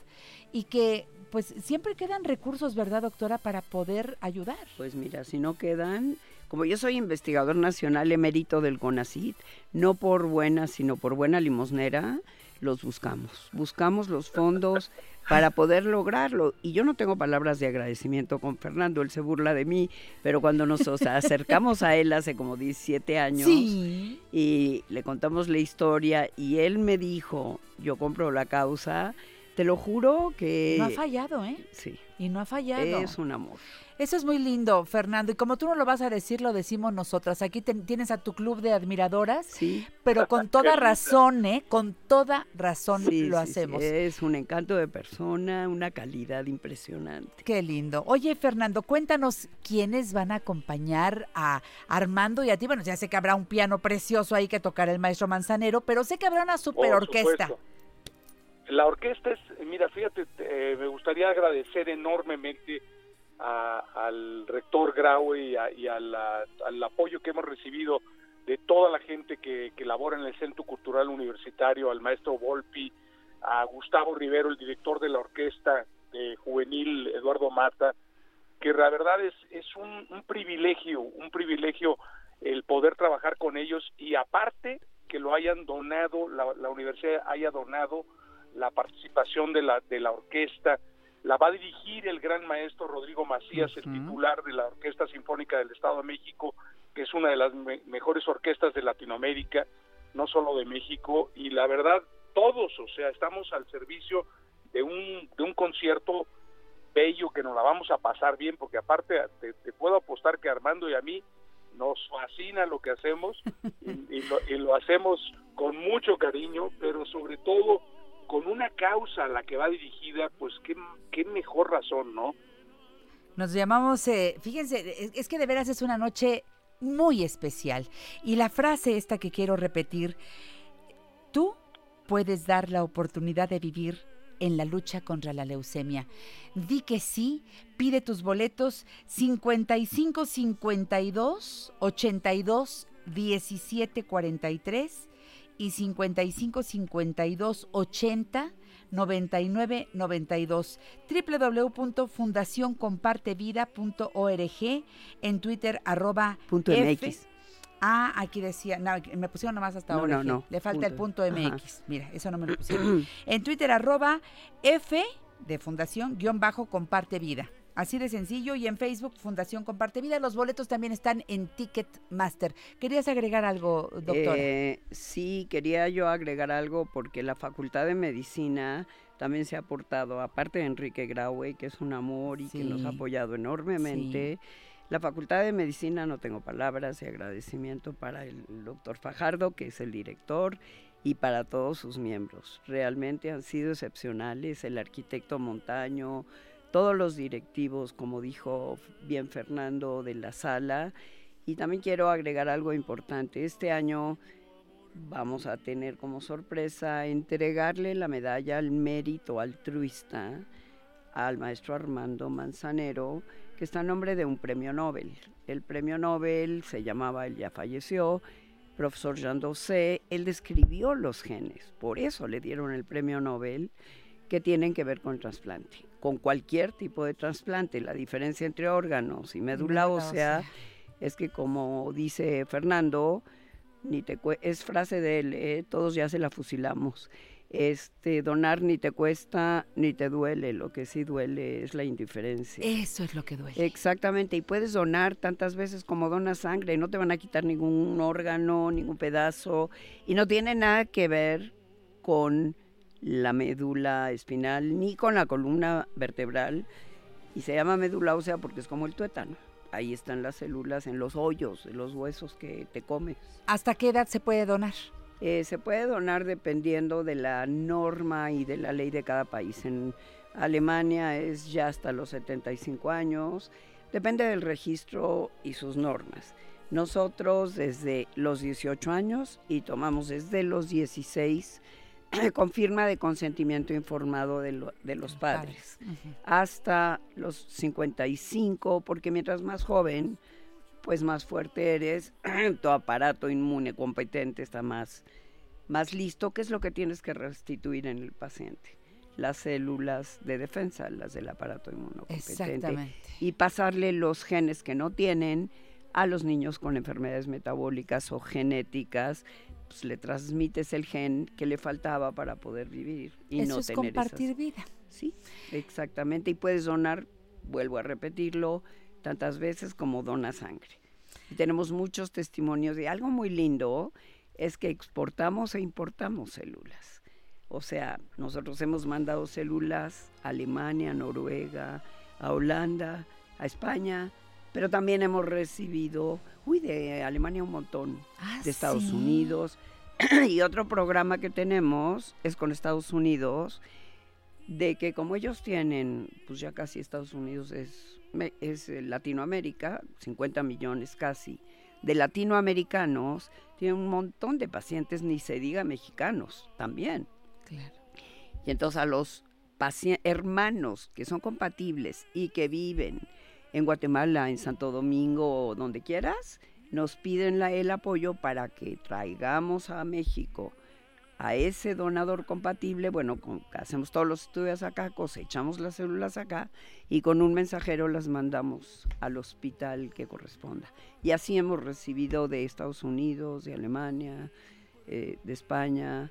y que pues siempre quedan recursos, ¿verdad, doctora, para poder ayudar? Pues mira, si no quedan, como yo soy investigador nacional emérito del CONACIT, no por buena, sino por buena limosnera, los buscamos. Buscamos los fondos para poder lograrlo. Y yo no tengo palabras de agradecimiento con Fernando, él se burla de mí, pero cuando nos o sea, acercamos a él hace como 17 años Sí. y le contamos la historia y él me dijo, yo compro la causa, Te lo juro que... No ha fallado, ¿eh? Sí. Y no ha fallado. Es un amor. Eso es muy lindo, Fernando. Y como tú no lo vas a decir, lo decimos nosotras. Aquí tienes a tu club de admiradoras, Sí. pero con toda razón, ¿eh? Con toda razón Sí, lo sí, sí, hacemos. Es un encanto de persona, una calidad impresionante. Qué lindo. Oye, Fernando, cuéntanos quiénes van a acompañar a Armando y a ti. Bueno, ya sé que habrá un piano precioso ahí que tocará el maestro Manzanero, pero sé que habrá una super orquesta. La orquesta es, mira, fíjate, eh, me gustaría agradecer enormemente a- al rector Graue y, a- y a la- al apoyo que hemos recibido de toda la gente que, que labora en el Centro Cultural Universitario, al maestro Volpi, a Gustavo Rivero, el director de la orquesta de juvenil Eduardo Mata, que la verdad es, es un, un privilegio, un privilegio el poder trabajar con ellos y aparte que lo hayan donado, la, la universidad haya donado la participación de la, de la orquesta, la va a dirigir el gran maestro Rodrigo Macías, el titular de la Orquesta Sinfónica del Estado de México, que es una de las me- mejores orquestas de Latinoamérica, no solo de México, y la verdad, todos, o sea, estamos al servicio de un, de un concierto bello que nos la vamos a pasar bien, porque aparte te, te puedo apostar que Armando y a mí nos fascina lo que hacemos y, y lo, y lo hacemos con mucho cariño, pero sobre todo con una causa a la que va dirigida, pues qué, qué mejor razón, ¿no? Nos llamamos, eh, fíjense, es, es que de veras es una noche muy especial. Y la frase esta que quiero repetir, tú puedes dar la oportunidad de vivir en la lucha contra la leucemia. Di que sí, pide tus boletos 55 52 82 17 43 y 55 52 80 99 92 www.fundacioncompartevida.org en Twitter arroba Punto F. MX. Ah, aquí decía, no, me pusieron nomás hasta ahora. no, no, Le falta el punto. Ajá. MX. Mira, eso no me lo pusieron. en Twitter arroba F de Fundación guion bajo Comparte Vida. Así de sencillo y en Facebook Fundación Comparte Vida. Los boletos también están en Ticketmaster. ¿Querías agregar algo, doctora? Eh, sí, quería yo agregar algo porque la Facultad de Medicina también se ha aportado, aparte de Enrique Graue, que es un amor y que nos ha apoyado enormemente. La Facultad de Medicina, no tengo palabras y agradecimiento para el doctor Fajardo, que es el director, y para todos sus miembros. Realmente han sido excepcionales, el arquitecto Montaño, todos los directivos, como dijo bien Fernando, de la sala. Y también quiero agregar algo importante. Este año vamos a tener como sorpresa entregarle la medalla al mérito altruista al maestro Armando Manzanero, que está a nombre de un premio Nobel. El premio Nobel se llamaba, él ya falleció, profesor Jean Dosé, él describió los genes, por eso le dieron el premio Nobel, que tienen que ver con trasplante, con cualquier tipo de trasplante. La diferencia entre órganos y médula ósea es que, como dice Fernando, ni te es frase de él, ¿eh? todos ya se la fusilamos. Este, donar ni te cuesta ni te duele, lo que sí duele es la indiferencia. Eso es lo que duele. Exactamente, y puedes donar tantas veces como donas sangre, no te van a quitar ningún órgano, ningún pedazo, y no tiene nada que ver con la médula espinal ni con la columna vertebral, y se llama médula ósea porque es como el tuétano. Ahí están las células en los hoyos de los huesos que te comes. ¿Hasta qué edad se puede donar? Eh, se puede donar dependiendo de la norma y de la ley de cada país. En Alemania es ya hasta los 75 años, depende del registro y sus normas. Nosotros desde los 18 años y tomamos desde los 16 con firma de consentimiento informado de, lo- de los padres hasta los 55, porque mientras más joven, pues más fuerte eres, tu aparato inmune competente está más, más listo, ¿qué es lo que tienes que restituir en el paciente? Las células de defensa, las del aparato inmunocompetente. Exactamente. Y pasarle los genes que no tienen a los niños con enfermedades metabólicas o genéticas, pues le transmites el gen que le faltaba para poder vivir y Eso no es tener esas- compartir vida. Sí, exactamente. Y puedes donar, vuelvo a repetirlo, tantas veces como dona sangre. Y tenemos muchos testimonios de algo muy lindo, es que exportamos e importamos células. O sea, nosotros hemos mandado células a Alemania, a Noruega, a Holanda, a España, pero también hemos recibido, uy, de Alemania un montón, Ah, de Estados sí. Unidos. y otro programa que tenemos es con Estados Unidos, de que como ellos tienen, pues ya casi Estados Unidos es, es eh, Latinoamérica, 50 millones casi, de latinoamericanos, tienen un montón de pacientes, ni se diga mexicanos también. Claro. Y entonces a los hermanos que son compatibles y que viven en Guatemala, en Santo Domingo o donde quieras, nos piden la- el apoyo para que traigamos a México a ese donador compatible. Bueno, con- hacemos todos los estudios acá, cosechamos las células acá y con un mensajero las mandamos al hospital que corresponda. Y así hemos recibido de Estados Unidos, de Alemania, eh, de España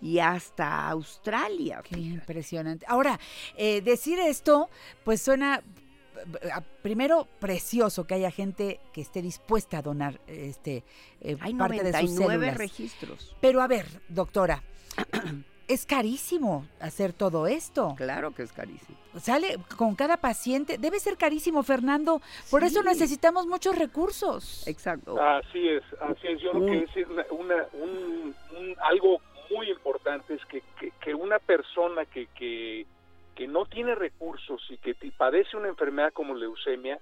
y hasta Australia. Qué fíjate. impresionante. Ahora, eh, decir esto, pues suena primero precioso que haya gente que esté dispuesta a donar este eh, Hay parte de sus 99 células. registros. Pero a ver, doctora, es carísimo hacer todo esto. Claro que es carísimo. Sale con cada paciente, debe ser carísimo, Fernando. Por eso necesitamos muchos recursos. Exacto. Así es, así es. Yo creo que es una, una- un, un- algo muy importante es que, que, que una persona que, que, que no tiene recursos y que padece una enfermedad como leucemia,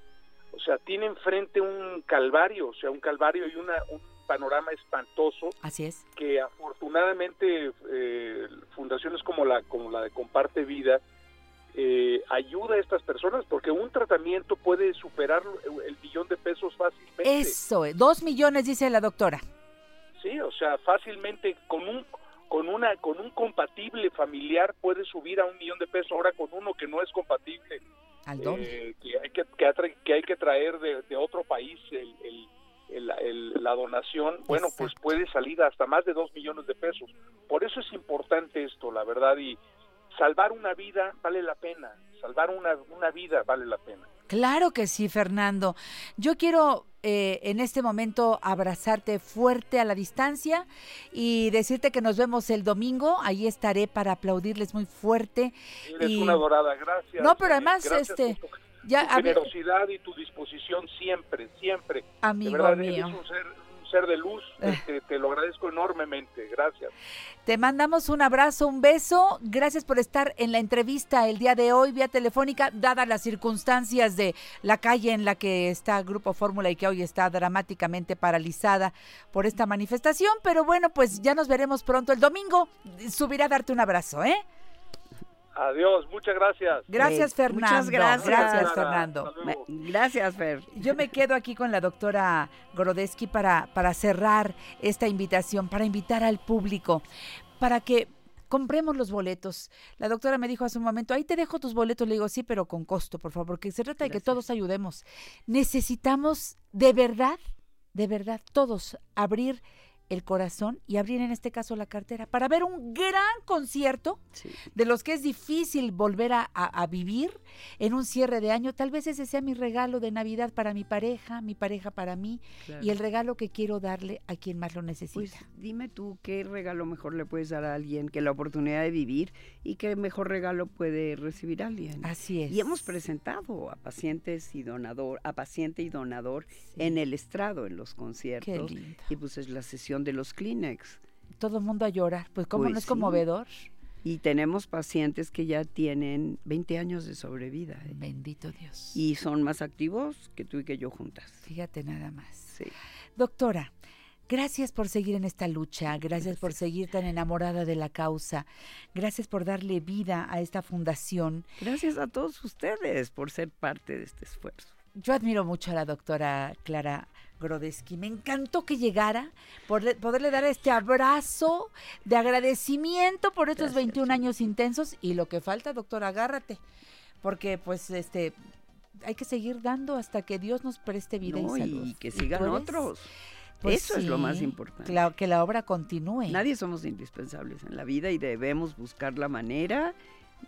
o sea, tiene enfrente un calvario, o sea, un calvario y una, un panorama espantoso Así es. que afortunadamente eh, fundaciones como la como la de Comparte Vida eh, ayuda a estas personas porque un tratamiento puede superar el billón de pesos fácilmente. Eso, eh, dos millones, dice la doctora. Sí, o sea, fácilmente con un con una con un compatible familiar puede subir a un millón de pesos. Ahora con uno que no es compatible, Al doble. eh, que hay que que, atra- que hay que traer de, de otro país el, el- el- el- la donación, bueno, pues puede salir hasta más de dos millones de pesos. Por eso es importante esto, la verdad, y salvar una vida vale la pena. Salvar una, una vida vale la pena. Claro que sí, Fernando. Yo quiero eh, en este momento abrazarte fuerte a la distancia y decirte que nos vemos el domingo. Ahí estaré para aplaudirles muy fuerte. Eres Y- una dorada, gracias. No, pero además, gracias este, por tu- ya, tu generosidad y tu disposición siempre, siempre. Amigo de verdad, mío. eres un ser, ser de luz, Eh. este, te lo agradezco enormemente, gracias. te mandamos un abrazo, un beso. Gracias por estar en la entrevista el día de hoy vía telefónica, dadas las circunstancias de la calle en la que está Grupo Fórmula y que hoy está dramáticamente paralizada por esta manifestación. Pero bueno, pues ya nos veremos pronto el domingo. Subiré a darte un abrazo, ¿eh? Adiós, muchas gracias. Gracias, Fernando. muchas gracias. Gracias. Fernando. Gracias, Fer. Yo me quedo aquí con la doctora Gorodesky para, para cerrar esta invitación, para invitar al público, para que compremos los boletos. La doctora me dijo hace un momento, ahí te dejo tus boletos. Le digo, sí, pero con costo, por favor, porque se trata de que todos ayudemos. Necesitamos de verdad, de verdad, todos abrir el corazón y abrir en este caso la cartera para ver un gran concierto Sí. de los que es difícil volver a, a- a vivir en un cierre de año. Tal vez ese sea mi regalo de Navidad para mi pareja, mi pareja para mí claro. y el regalo que quiero darle a quien más lo necesita. Pues dime tú qué regalo mejor le puedes dar a alguien que la oportunidad de vivir y qué mejor regalo puede recibir alguien. Así es. Y hemos presentado a pacientes y donador, a paciente y donador en el estrado, en los Qué conciertos. lindo. Y pues es la sesión de los Kleenex. Todo el mundo a llorar. Pues cómo Pues no es sí. conmovedor. Y tenemos pacientes que ya tienen 20 años de sobrevida ¿eh? Bendito Dios. y son más activos que tú y que yo juntas. Fíjate nada más. Sí. Doctora, gracias por seguir en esta lucha, gracias por seguir tan enamorada de la causa, gracias por darle vida a esta fundación. Gracias a todos ustedes por ser parte de este esfuerzo. Yo admiro mucho a la doctora Clara Grodesky. Me encantó que llegara, por poderle dar este abrazo de agradecimiento por estos Gracias, 21 China. años intensos. Y lo que falta, doctora, agárrate. Porque, pues, este, hay que seguir dando hasta que Dios nos preste vida No, y salud. y que sigan otros. pues Eso es lo más importante. cla- que la obra continúe. Nadie somos indispensables en la vida y debemos buscar la manera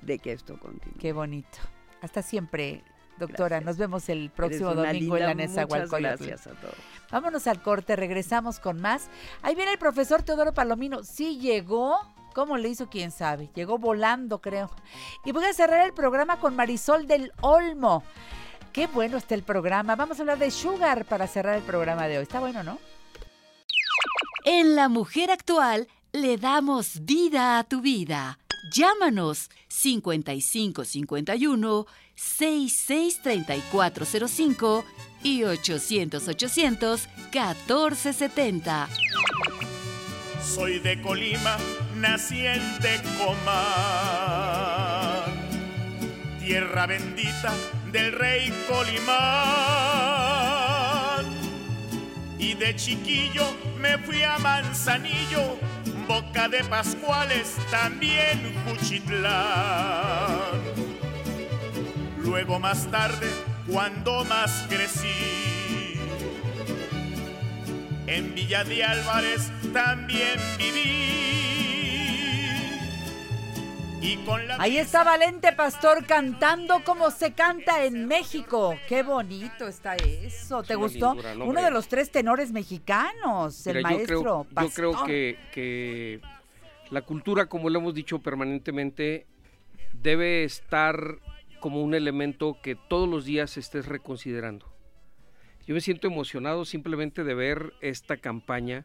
de que esto continúe. Qué bonito. Hasta siempre, doctora. Gracias. Nos vemos el próximo domingo en la. Muchas gracias a todos. Vámonos al corte, regresamos con más. Ahí viene el profesor Teodoro Palomino. Sí llegó. ¿Cómo le hizo? Quién sabe. Llegó volando, creo. Y voy a cerrar el programa con Marisol del Olmo. Qué bueno está el programa. Vamos a hablar de Sugar para cerrar el programa de hoy. Está bueno, ¿no? En La Mujer Actual le damos vida a tu vida. Llámanos 5551 663405 y 800 800 1470. Soy de Colima, nací en tierra bendita del rey Colimán. Y de chiquillo me fui a Manzanillo, Boca de Pascuales, también Juchitlán. Luego más tarde, cuando más crecí, en Villa de Álvarez también viví. Y con la Ahí está Valente Pastor cantando como se canta en México. Qué bonito está eso. ¿Te gustó? Uno de los tres tenores mexicanos, el Mira, yo maestro creo, yo creo Pastor. que, que la cultura, como lo hemos dicho permanentemente, debe estar como un elemento que todos los días estés reconsiderando. Yo me siento emocionado simplemente de ver esta campaña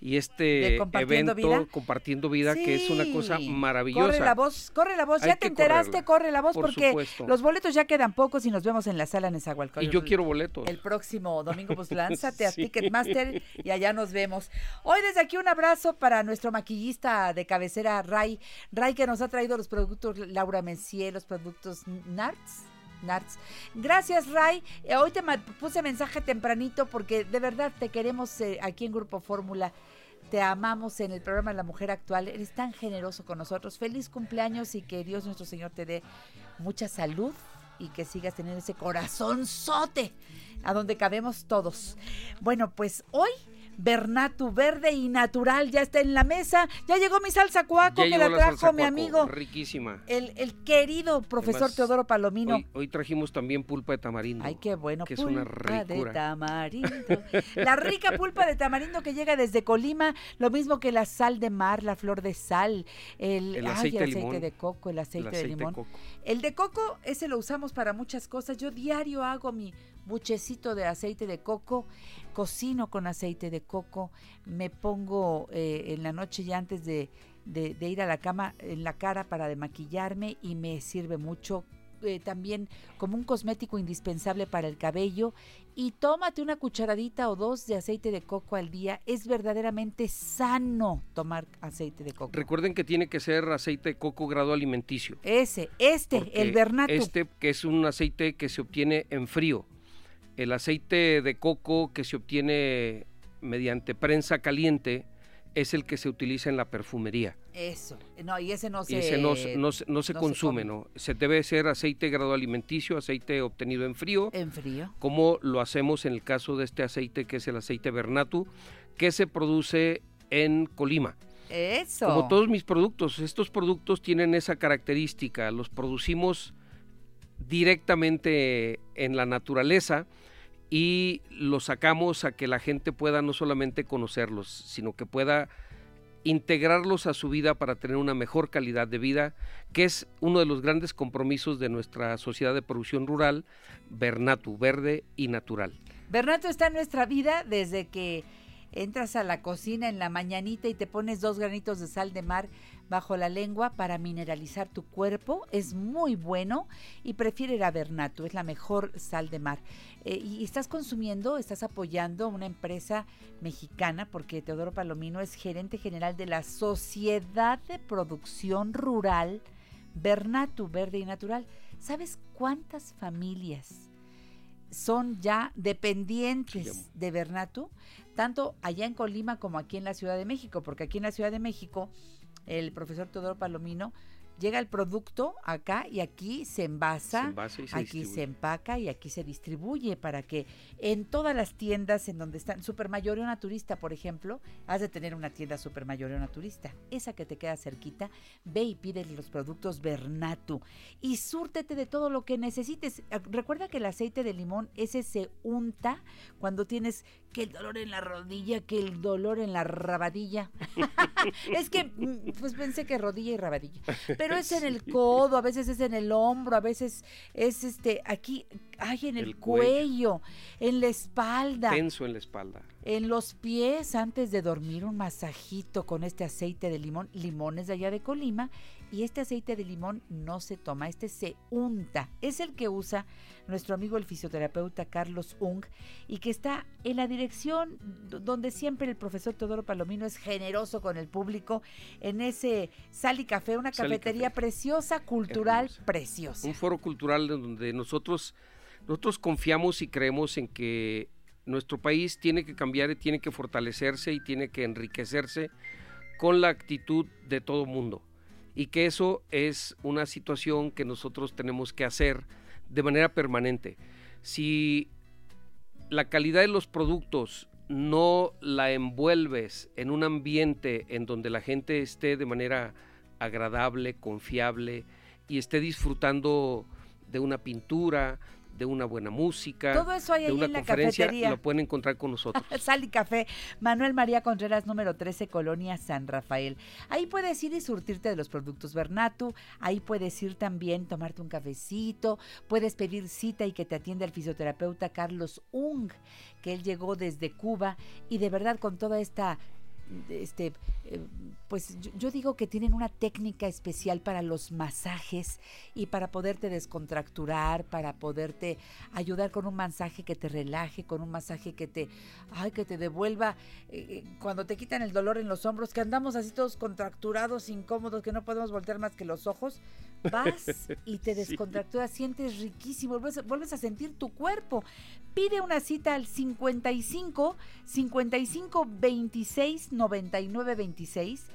y ¿De este Compartiendo evento Vida? compartiendo vida que es una cosa maravillosa. Corre la voz, corre la voz. Hay ya te enteraste, correrla, corre la voz por porque supuesto. los boletos ya quedan pocos y nos vemos en la sala Nezahualcóyotl. Y yo quiero boletos. El próximo domingo, pues lánzate a Sí. Ticketmaster y allá nos vemos. Hoy desde aquí un abrazo para nuestro maquillista de cabecera, Ray. Ray que nos ha traído los productos Laura Messier, los productos Narts. Gracias, Ray. Eh, hoy te puse mensaje tempranito porque de verdad te queremos eh, aquí en Grupo Fórmula. Te amamos en el programa La Mujer Actual. Eres tan generoso con nosotros. Feliz cumpleaños y que Dios nuestro Señor te dé mucha salud y que sigas teniendo ese corazón sote a donde cabemos todos. Bueno, pues hoy Bernatu verde y natural ya está en la mesa. Ya llegó mi salsa cuaco Ya que la trajo mi cuaco, amigo, riquísima. el, el querido profesor Además, Teodoro Palomino. Hoy, hoy trajimos también pulpa de tamarindo. Ay, qué bueno. Que es una pulpa de ricura. tamarindo. La rica pulpa de tamarindo que llega desde Colima, lo mismo que la sal de mar, la flor de sal, el, El ay, aceite el de aceite limón. de coco, el aceite, aceite de de limón. coco. El de coco, ese lo usamos para muchas cosas. Yo diario hago mi buchecito de aceite de coco, cocino con aceite de coco, me pongo eh, en la noche ya antes de, de- de ir a la cama en la cara para demaquillarme y me sirve mucho. eh, también como un cosmético indispensable para el cabello y tómate una cucharadita o dos de aceite de coco al día. Es verdaderamente sano tomar aceite de coco. Recuerden que tiene que ser aceite de coco grado alimenticio. Ese, este, porque el Bernatu. Este que es un aceite que se obtiene en frío. El aceite de coco que se obtiene mediante prensa caliente es el que se utiliza en la perfumería. Eso. No, y ese no se y ese no, se- no se- no se se consume, come. ¿no? Se debe ser aceite grado alimenticio, aceite obtenido en frío, En frío. como lo hacemos en el caso de este aceite que es el aceite Bernatu, que se produce en Colima. Eso. Como todos mis productos, estos productos tienen esa característica, los producimos directamente en la naturaleza y los sacamos a que la gente pueda no solamente conocerlos, sino que pueda integrarlos a su vida para tener una mejor calidad de vida, que es uno de los grandes compromisos de nuestra sociedad de producción rural, Bernatu, verde y natural. Bernardo está en nuestra vida desde que entras a la cocina en la mañanita y te pones dos granitos de sal de mar bajo la lengua para mineralizar tu cuerpo. Es muy bueno y prefiere a Bernatu, es la mejor sal de mar. Eh, y estás consumiendo, estás apoyando una empresa mexicana porque Teodoro Palomino es gerente general de la Sociedad de Producción Rural Bernatu, Verde y Natural. ¿Sabes cuántas familias? son ya dependientes de Bernatu, tanto allá en Colima como aquí en la Ciudad de México, porque aquí en la Ciudad de México el profesor Teodoro Palomino llega el producto acá y aquí se envasa, Se envasa y se aquí se empaca y aquí se distribuye para que en todas las tiendas en donde están, Supermayorio Naturista, por ejemplo, has de tener una tienda Supermayorio Naturista, esa que te queda cerquita, ve y pide los productos Bernatu y súrtete de todo lo que necesites. Recuerda que el aceite de limón ese se unta cuando tienes que el dolor en la rodilla, que el dolor en la rabadilla. es que, mm, pues pensé que rodilla y rabadilla. Pero es en el codo, a veces es en el hombro, a veces es este, aquí, ay, en el, El cuello. cuello, en la espalda. Tenso en la espalda. En los pies, antes de dormir, un masajito con este aceite de limón. Limones de allá de Colima. Y este aceite de limón no se toma, este se unta. Es el que usa nuestro amigo el fisioterapeuta Carlos Ung y que está en la dirección donde siempre el profesor Teodoro Palomino es generoso con el público, en ese Sal y Café, una Sal cafetería Café. preciosa, cultural, Hermosa. preciosa. Un foro cultural donde nosotros, nosotros confiamos y creemos en que nuestro país tiene que cambiar y tiene que fortalecerse y tiene que enriquecerse con la actitud de todo mundo. Y que eso es una situación que nosotros tenemos que hacer de manera permanente. Si la calidad de los productos no la envuelves en un ambiente en donde la gente esté de manera agradable, confiable y esté disfrutando de una pintura, de una buena música, Todo eso hay de ahí una en la conferencia, cafetería. lo pueden encontrar con nosotros. Sal y Café, Manuel María Contreras, número 13, Colonia San Rafael. Ahí puedes ir y surtirte de los productos Bernatu, ahí puedes ir también, tomarte un cafecito, puedes pedir cita y que te atienda el fisioterapeuta Carlos Ung, que él llegó desde Cuba y de verdad con toda esta este eh, pues yo, digo que tienen una técnica especial para los masajes y para poderte descontracturar, para poderte ayudar con un masaje que te relaje, con un masaje que te ay que te devuelva eh, eh, cuando te quitan el dolor en los hombros, que andamos así todos contracturados, incómodos, que no podemos voltear más que los ojos, vas y te Sí. descontracturas, sientes riquísimo, vuelves, vuelves a sentir tu cuerpo. Pide una cita al 55 55 26 99 26.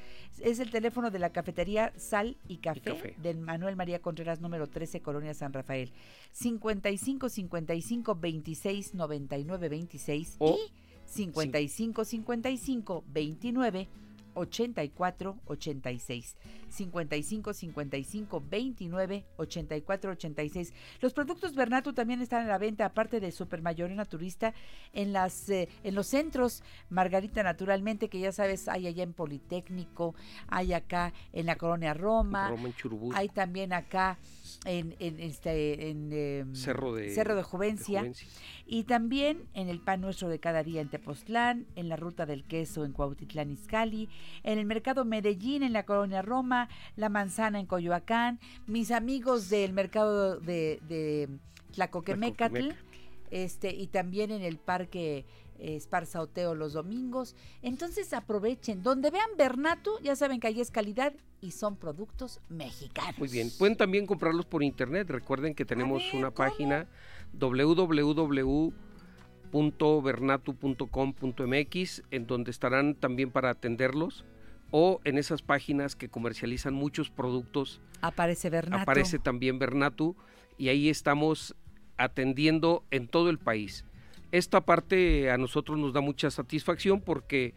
Es el teléfono de la cafetería Sal y Café, Café. del Manuel María Contreras número 13, Colonia San Rafael. 55 55 26 99 26 O y 55 55 29 84 86 55 55 29 84 86 los productos Bernatu también están a la venta aparte de Supermayor Naturista en las eh, en los centros. Margarita naturalmente que ya sabes hay allá en Politécnico hay acá en la colonia Roma, Roma en Churubut, hay también acá en, en este en em, Cerro de, Cerro de Juvencia. Juvencia. y también en el pan nuestro de cada día en Tepoztlán, en la ruta del queso en Cuautitlán Izcalli, en el mercado Medellín en la colonia Roma, la manzana en Coyoacán, mis amigos del mercado de, de Tlacoquemecatl, Tlacoquemeca. este, y también en el parque eh, Esparzaoteo los domingos. Entonces aprovechen, donde vean Bernato, ya saben que ahí es calidad y son productos mexicanos. Muy bien. Pueden también comprarlos por internet. Recuerden que tenemos ver, una ¿cómo? página www.bernatu.com.mx en donde estarán también para atenderlos o en esas páginas que comercializan muchos productos Aparece Bernato. aparece también Bernatu y ahí estamos atendiendo en todo el país. Esta parte a nosotros nos da mucha satisfacción porque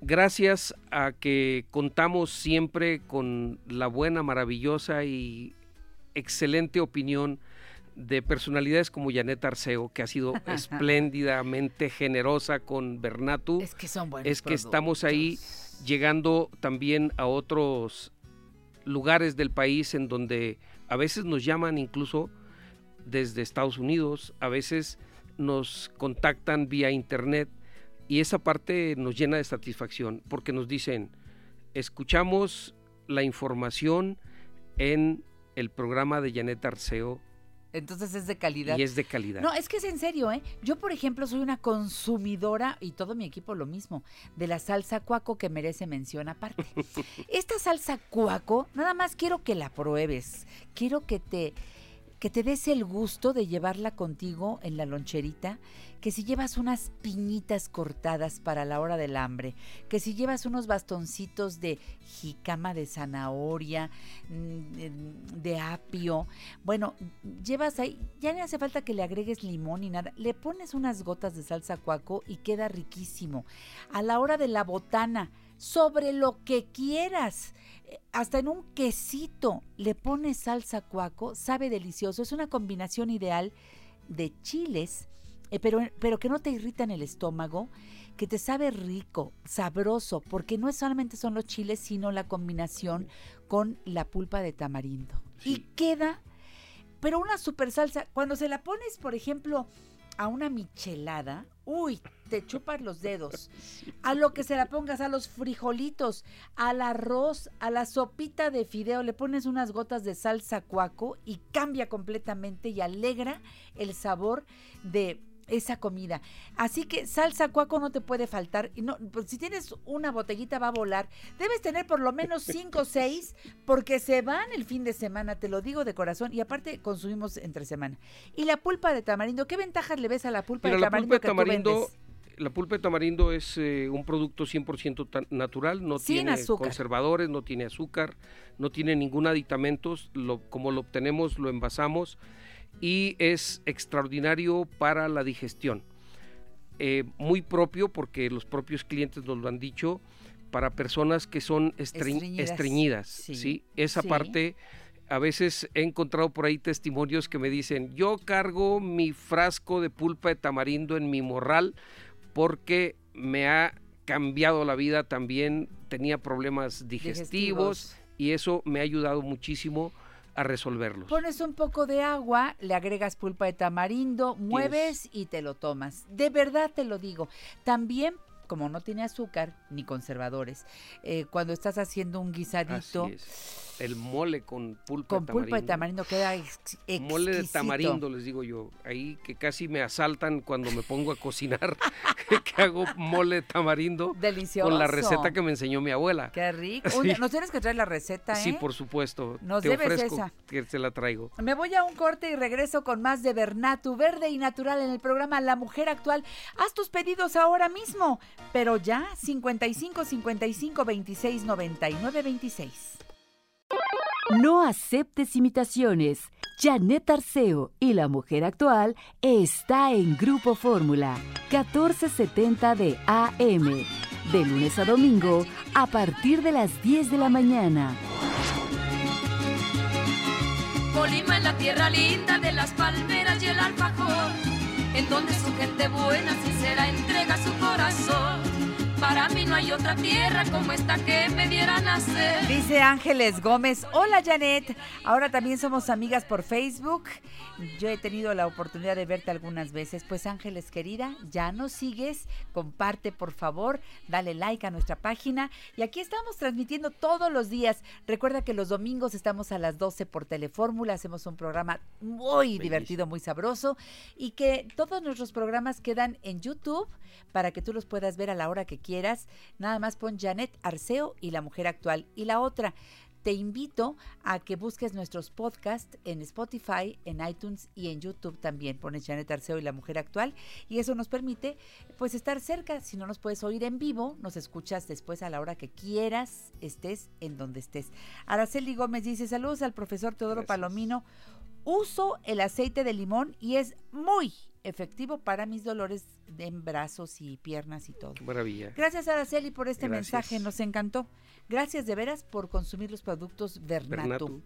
gracias a que contamos siempre con la buena, maravillosa y excelente opinión de personalidades como Janet Arceo, que ha sido espléndidamente generosa con Bernatu, Es que son buenos es que estamos ahí llegando también a otros lugares del país en donde a veces nos llaman incluso desde Estados Unidos, a veces nos contactan vía internet y esa parte nos llena de satisfacción porque nos dicen, escuchamos la información en el programa de Janet Arceo Entonces es de calidad. y es de calidad. No, es que es en serio, ¿eh? Yo, por ejemplo, soy una consumidora, y todo mi equipo lo mismo, de la salsa cuaco que merece mención aparte. Esta salsa cuaco, nada más quiero que la pruebes. Quiero que te, que te des el gusto de llevarla contigo en la loncherita, que si llevas unas piñitas cortadas para la hora del hambre, que si llevas unos bastoncitos de jicama de zanahoria, mm, de apio, bueno, llevas ahí, ya no hace falta que le agregues limón ni nada, le pones unas gotas de salsa cuaco y queda riquísimo. A la hora de la botana, sobre lo que quieras, eh, hasta en un quesito le pones salsa cuaco, sabe delicioso, es una combinación ideal de chiles eh, pero, pero que no te irrita en el estómago, que te sabe rico, sabroso, porque no es solamente son los chiles, sino la combinación con la pulpa de tamarindo. Y queda, pero una super salsa, cuando se la pones, por ejemplo, a una michelada, uy, te chupas los dedos. A lo que se la pongas, a los frijolitos, al arroz, a la sopita de fideo, le pones unas gotas de salsa cuaco y cambia completamente y alegra el sabor de esa comida. Así que salsa cuaco no te puede faltar. Y no, pues, si tienes una botellita va a volar. Debes tener por lo menos cinco o seis porque se van el fin de semana, te lo digo de corazón. Y aparte consumimos entre semana. Y la pulpa de tamarindo, ¿qué ventajas le ves a la pulpa Mira, de la tamarindo pulpa de que tú tamarindo? La pulpa de tamarindo es eh, un producto 100% ta- natural, no Sin tiene azúcar. conservadores, no tiene azúcar, no tiene ningún aditamento, lo, como lo obtenemos lo envasamos y es extraordinario para la digestión. Eh, muy propio porque los propios clientes nos lo han dicho para personas que son estreñ- Estreñidas. estreñidas, Sí. ¿sí? Esa Sí. parte a veces he encontrado por ahí testimonios que me dicen, yo cargo mi frasco de pulpa de tamarindo en mi morral porque me ha cambiado la vida también, tenía problemas digestivos, Digestivos. y eso me ha ayudado muchísimo a resolverlos. Pones un poco de agua, le agregas pulpa de tamarindo, mueves y te lo tomas. De verdad te lo digo. También, como no tiene azúcar ni conservadores, eh, cuando estás haciendo un guisadito Así es. El mole con pulpa con de pulpa de tamarindo. tamarindo queda ex- Mole de exquisito. tamarindo, les digo yo. Ahí que casi me asaltan cuando me pongo a cocinar, que hago mole de tamarindo Delicioso. con la receta que me enseñó mi abuela. Qué rico. Sí. Nos tienes que traer la receta, ¿eh? Sí, por supuesto. Nos Te debes ofrezco esa. que se la traigo. Me voy a un corte y regreso con más de Bernatu, verde y natural en el programa La Mujer Actual. Haz tus pedidos ahora mismo, pero ya 55 55 26 99 26. No aceptes imitaciones. Janet Arceo y la mujer actual está en Grupo Fórmula 1470 de AM. De lunes a domingo a partir de las 10 de la mañana. Colima es la tierra linda de las palmeras y el alfajor, en donde su gente buena, sincera, entrega su. Para mí no hay otra tierra como esta que me diera nacer. Dice Ángeles Gómez, hola Janet, ahora también somos amigas por Facebook. Yo he tenido la oportunidad de verte algunas veces. Pues Ángeles querida, ya nos sigues, comparte por favor, dale like a nuestra página. Y aquí estamos transmitiendo todos los días. Recuerda que los domingos estamos a las 12 por Telefórmula, hacemos un programa muy divertido, muy sabroso. Y que todos nuestros programas quedan en YouTube para que tú los puedas ver a la hora que quieras. Nada más pon Janet Arceo y la mujer actual. Y la otra, te invito a que busques nuestros podcasts en Spotify, en iTunes y en YouTube también. Pones Janet Arceo y la mujer actual y eso nos permite pues estar cerca. Si no nos puedes oír en vivo, nos escuchas después a la hora que quieras, estés en donde estés. Araceli Gómez dice, saludos al profesor Teodoro Palomino. Uso el aceite de limón y es muy efectivo para mis dolores en brazos y piernas y todo. Qué maravilla. Gracias Araceli por este Gracias. mensaje, nos encantó. Gracias de veras por consumir los productos. Bernatu.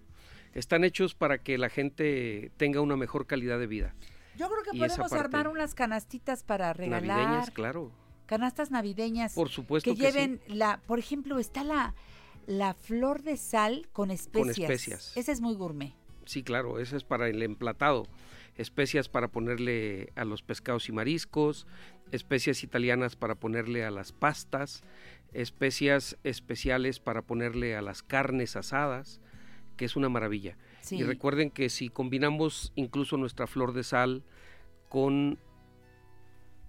Están hechos para que la gente tenga una mejor calidad de vida. Yo creo que Y esa podemos armar unas canastitas para regalar. Navideñas, claro. Canastas navideñas. Por supuesto que, que lleven la, por ejemplo, está la la flor de sal con especias. especias. Ese es muy gourmet. Sí, claro, ese es para el emplatado. Especias para ponerle a los pescados y mariscos, especias italianas para ponerle a las pastas, especias especiales para ponerle a las carnes asadas, que es una maravilla. Sí. Y recuerden que si combinamos incluso nuestra flor de sal con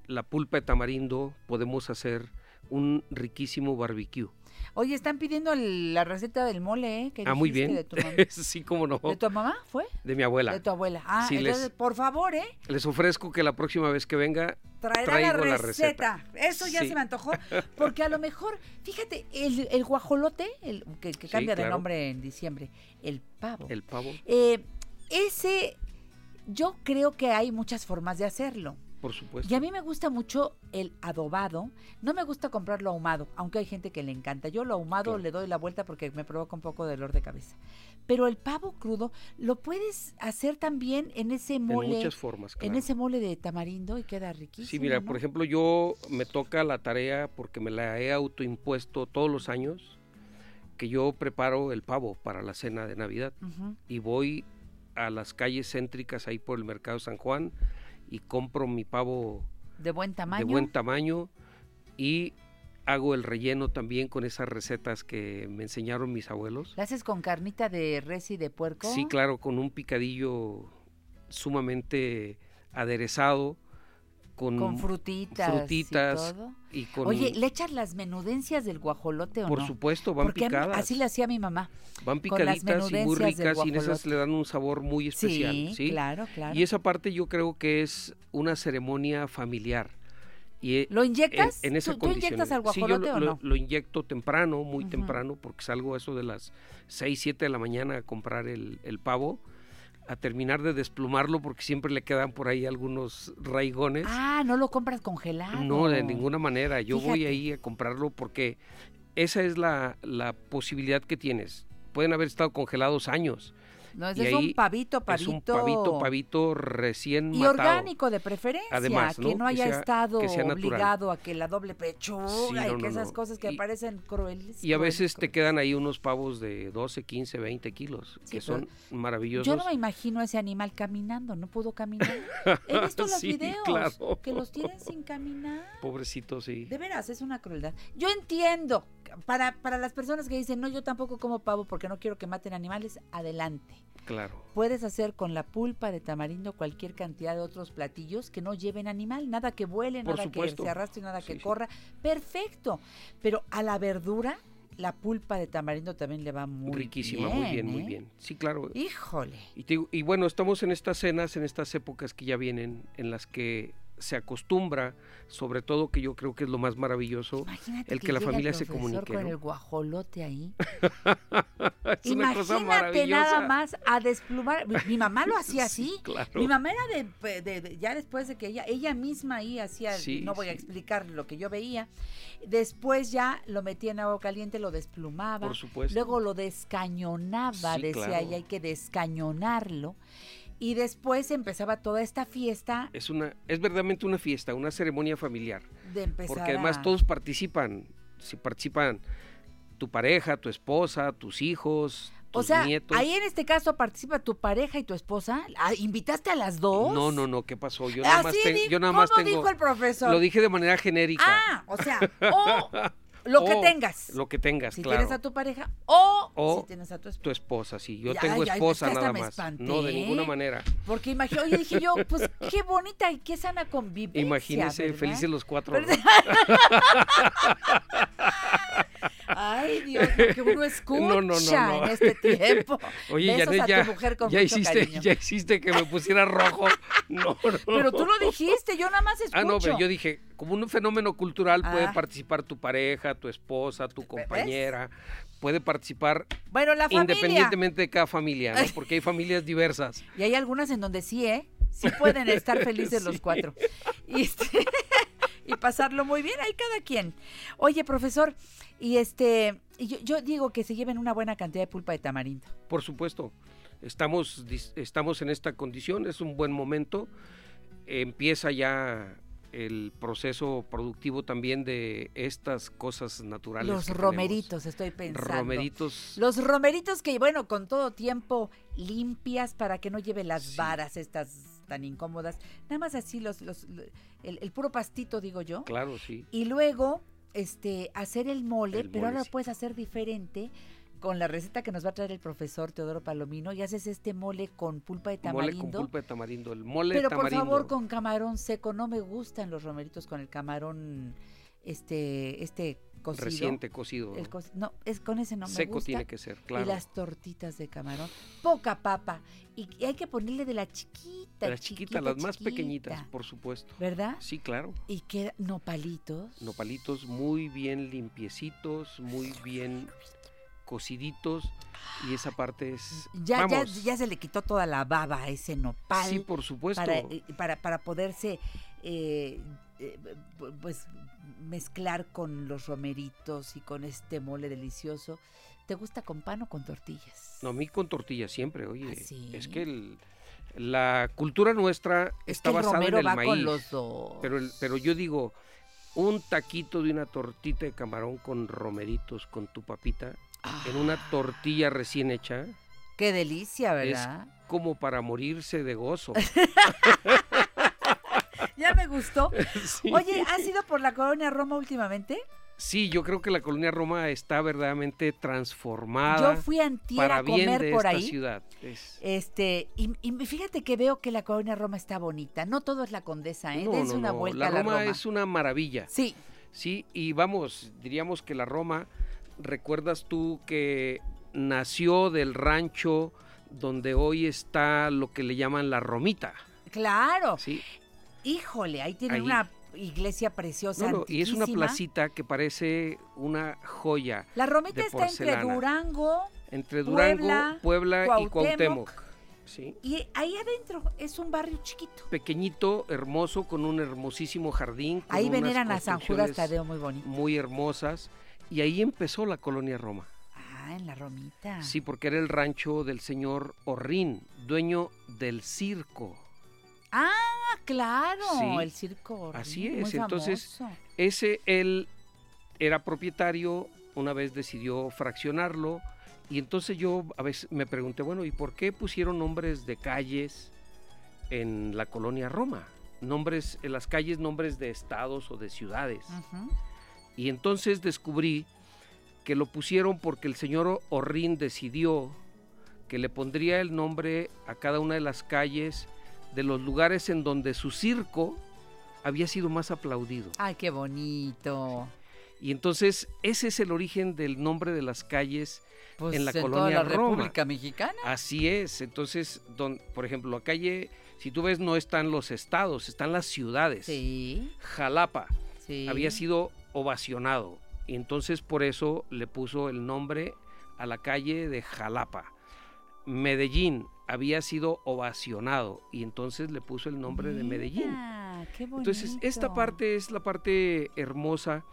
la pulpa de tamarindo, podemos hacer un riquísimo barbecue. Oye, están pidiendo el- la receta del mole, ¿eh? que Ah, muy bien. De tu, mamá. sí, cómo no. ¿De tu mamá fue? De mi abuela. De tu abuela. Ah, Sí, les- entonces, por favor, ¿eh? Les ofrezco que la próxima vez que venga Traerá la traigo receta. Eso ya Sí. se me antojó. Porque a lo mejor, fíjate, el, el guajolote, el, que, que Sí, cambia de nombre en diciembre, el pavo. El pavo. Eh, ese, yo creo que hay muchas formas de hacerlo. Por supuesto. Y a mí me gusta mucho el adobado. No me gusta comprarlo ahumado, aunque hay gente que le encanta. Yo lo ahumado Claro. le doy la vuelta porque me provoca un poco de dolor de cabeza. Pero el pavo crudo lo puedes hacer también en ese mole. muchas formas, En ese mole de tamarindo y queda riquísimo. Sí, mira, ¿no? por ejemplo, yo me toca la tarea porque me la he autoimpuesto todos los años que yo preparo el pavo para la cena de Navidad y voy a las calles céntricas ahí por el mercado San Juan y compro mi pavo De buen tamaño. de buen tamaño y hago el relleno también con esas recetas que me enseñaron mis abuelos. ¿La haces con carnita de res y de puerco? Sí, claro, con un picadillo sumamente aderezado, con, Con frutitas. frutitas y todo. y con- Oye, ¿le echas las menudencias del guajolote o Por no? supuesto, van Porque picadas. así le hacía mi mamá. Van picaditas y muy ricas y en esas le dan un sabor muy especial. Sí, Sí, claro, claro. Y esa parte yo creo que es una ceremonia familiar. Y eh, ¿Lo inyectas? En, en esa ¿Tú- tú inyectas al Sí, yo guajolote lo, o no? lo inyecto temprano, muy temprano, porque salgo a eso de las 6, 7 de la mañana a comprar el, el pavo, a terminar de desplumarlo, porque siempre le quedan por ahí algunos raigones. Ah, no lo compras congelado. No, de ninguna manera. Yo voy ahí a comprarlo porque esa es la, la posibilidad que tienes. Pueden haber estado congelados años. No, ese es un ahí pavito, Es un pavito. pavito, pavito recién Y matado. orgánico de preferencia, Además, que ¿no? Que haya sea- estado que obligado a que la doble pechuga Sí, y que no, esas cosas que Y- parecen crueles. Y a crueles, veces te quedan ahí unos pavos de 12, 15, 20 kilos, Sí, que son maravillosos. Yo no me imagino ese animal caminando, no pudo caminar. He visto los Sí, videos claro. que los tienen sin caminar. Pobrecito, sí. De veras, es una crueldad. Yo entiendo, para, para las personas que dicen, no, yo tampoco como pavo porque no quiero que maten animales, adelante. Claro. Puedes hacer con la pulpa de tamarindo cualquier cantidad de otros platillos que no lleven animal, nada que vuele, Por nada supuesto. que se arrastre, nada que Sí, corra. Perfecto. Pero a la verdura, la pulpa de tamarindo también le va muy Riquísima, bien. muy bien, muy ¿eh? bien. Sí, claro. Híjole. Y, te y bueno, estamos en estas cenas, en estas épocas que ya vienen, en las que se acostumbra, sobre todo que yo creo que es lo más maravilloso, Imagínate el que, la familia el se comunique. con ¿no? el guajolote ahí. es una cosa Imagínate maravillosa. nada más a desplumar. Mi, mamá lo hacía así. claro. Mi mamá era de, de- de- ya después de que ella, ella misma ahí hacía, Sí, no voy a sí. explicar lo que yo veía. Después ya lo metía en agua caliente, lo desplumaba. Por supuesto. Luego lo descañonaba, Sí, decía claro. ella, hay que descañonarlo. Y después empezaba toda esta fiesta Es una, es verdaderamente una fiesta, una ceremonia familiar. de empezar Porque además a- todos participan. Si participan tu pareja, tu esposa, tus hijos, tus O sea, nietos. ahí en este caso participa tu pareja y tu esposa. Ah, ¿Invitaste a las dos? No, no, no, ¿qué pasó? Yo nada más, Así ten- di- yo nada más ¿cómo tengo. dijo el profesor? Lo dije de manera genérica. Ah, o sea, o lo que O tengas. Lo que tengas, si claro. tienes a tu pareja o, O si tienes a tu esposa. Tu esposa, sí. Yo Ya, tengo ya, esposa que nada más. No, de ninguna manera. Porque imagino, oye, dije yo, pues qué bonita y qué sana convivencia. Imagínense, felices los cuatro. ¿Verdad? Ay, Dios, lo que uno escucha No, no, no, no. en este tiempo. Oye, Besos Janet, a ya, tu mujer con ya mucho hiciste, cariño. ya hiciste que me pusiera rojo. No, no. Pero tú lo dijiste, yo nada más escucho. Ah, no, pero yo dije, como un fenómeno cultural puede Ah. participar tu pareja, tu esposa, tu compañera, puede participar Bueno, la familia. independientemente de cada familia, ¿no? Porque hay familias diversas. Y hay algunas en donde sí, ¿eh? Sí pueden estar felices los cuatro. Y, este, y pasarlo muy bien, ahí cada quien. Oye, profesor, y este, yo, yo digo que se lleven una buena cantidad de pulpa de tamarindo. Por supuesto, estamos, dis- estamos en esta condición, es un buen momento. Empieza ya el proceso productivo también de estas cosas naturales. Los tenemos. romeritos, estoy pensando. Romeritos. Los romeritos que, bueno, con todo tiempo limpias para que no lleve las varas estas tan incómodas. Nada más así los, los, el, el puro pastito, digo yo. Claro, sí. Y luego, este, hacer el mole, El pero mole, ahora sí. puedes hacer diferente con la receta que nos va a traer el profesor Teodoro Palomino y haces este mole con pulpa de Mole tamarindo. con pulpa de tamarindo. El mole pero tamarindo. por favor con camarón seco, no me gustan los romeritos con el camarón este este cocido. Reciente cocido. El co- no, es con ese no me Seco gusta. tiene que ser, claro. Y las tortitas de camarón, poca papa y, hay que ponerle de la chiquita, De las chiquitas, las más pequeñitas, chiquita, por supuesto. ¿verdad? Sí, claro. Y queda nopalitos. Nopalitos muy bien limpiecitos, muy bien cociditos y esa parte es... Ya, ya se le quitó toda la baba a ese nopal. Sí, por supuesto. Para, eh, para, para poderse, eh, eh, pu- pues, mezclar con los romeritos y con este mole delicioso. ¿Te gusta con pan o con tortillas? No, a mí con tortillas siempre, oye. ¿Ah, sí? Es que el- la cultura nuestra Es está que el basada romero en el va maíz. con los dos. Pero, el- pero yo digo, un taquito de una tortita de camarón con romeritos, con tu papita, en una Ah. tortilla recién hecha, Qué delicia, es ¿verdad? como para morirse de gozo. Ya me gustó. Sí. Oye, ¿has ido por la colonia Roma últimamente? Sí, yo creo que la colonia Roma está verdaderamente transformada Yo fui antier para a bien comer de por esta ahí. ciudad. Es- Este, y, y fíjate que veo que la colonia Roma está bonita. No todo es la condesa, ¿eh? No, Dense no, una no, vuelta la a la Roma, Roma. es una maravilla. Sí. Sí, y vamos, diríamos que la Roma, ¿recuerdas tú que nació del rancho donde hoy está lo que le llaman la Romita? Claro. Sí. Híjole, ahí tienen Ahí. una iglesia preciosa. No, no, y es una placita que parece una joya. La Romita está entre. Durango Entre Durango, Puebla, Puebla, y Cuauhtémoc. Sí. y ahí adentro es un barrio chiquito. Pequeñito, hermoso, con un hermosísimo jardín. con Ahí veneran a San Judas Tadeo muy bonito. Muy hermosas. Y ahí empezó la colonia Roma. Ah, en la Romita. Sí, porque era el rancho del señor Orrín, dueño del circo. Ah, claro, Sí, el circo. Así muy es, entonces famoso. ese él era propietario, una vez decidió fraccionarlo y entonces yo a veces me pregunté, bueno, ¿y por qué pusieron nombres de calles en la colonia Roma? Nombres, en las calles, nombres de estados o de ciudades. Y entonces descubrí que lo pusieron porque el señor Orrín decidió que le pondría el nombre a cada una de las calles de los lugares en donde su circo había sido más aplaudido. Ay, qué bonito. Y entonces ese es el origen del nombre de las calles Pues en la toda colonia la Roma. República Mexicana. Así es. Entonces, don, por ejemplo, la calle, si tú ves, no están los estados, están las ciudades. Sí. Jalapa Sí. había sido ovacionado. Y entonces por eso le puso el nombre a la calle de Jalapa. Medellín había sido ovacionado y entonces le puso el nombre de Medellín. Qué. Entonces, esta parte es la parte hermosa.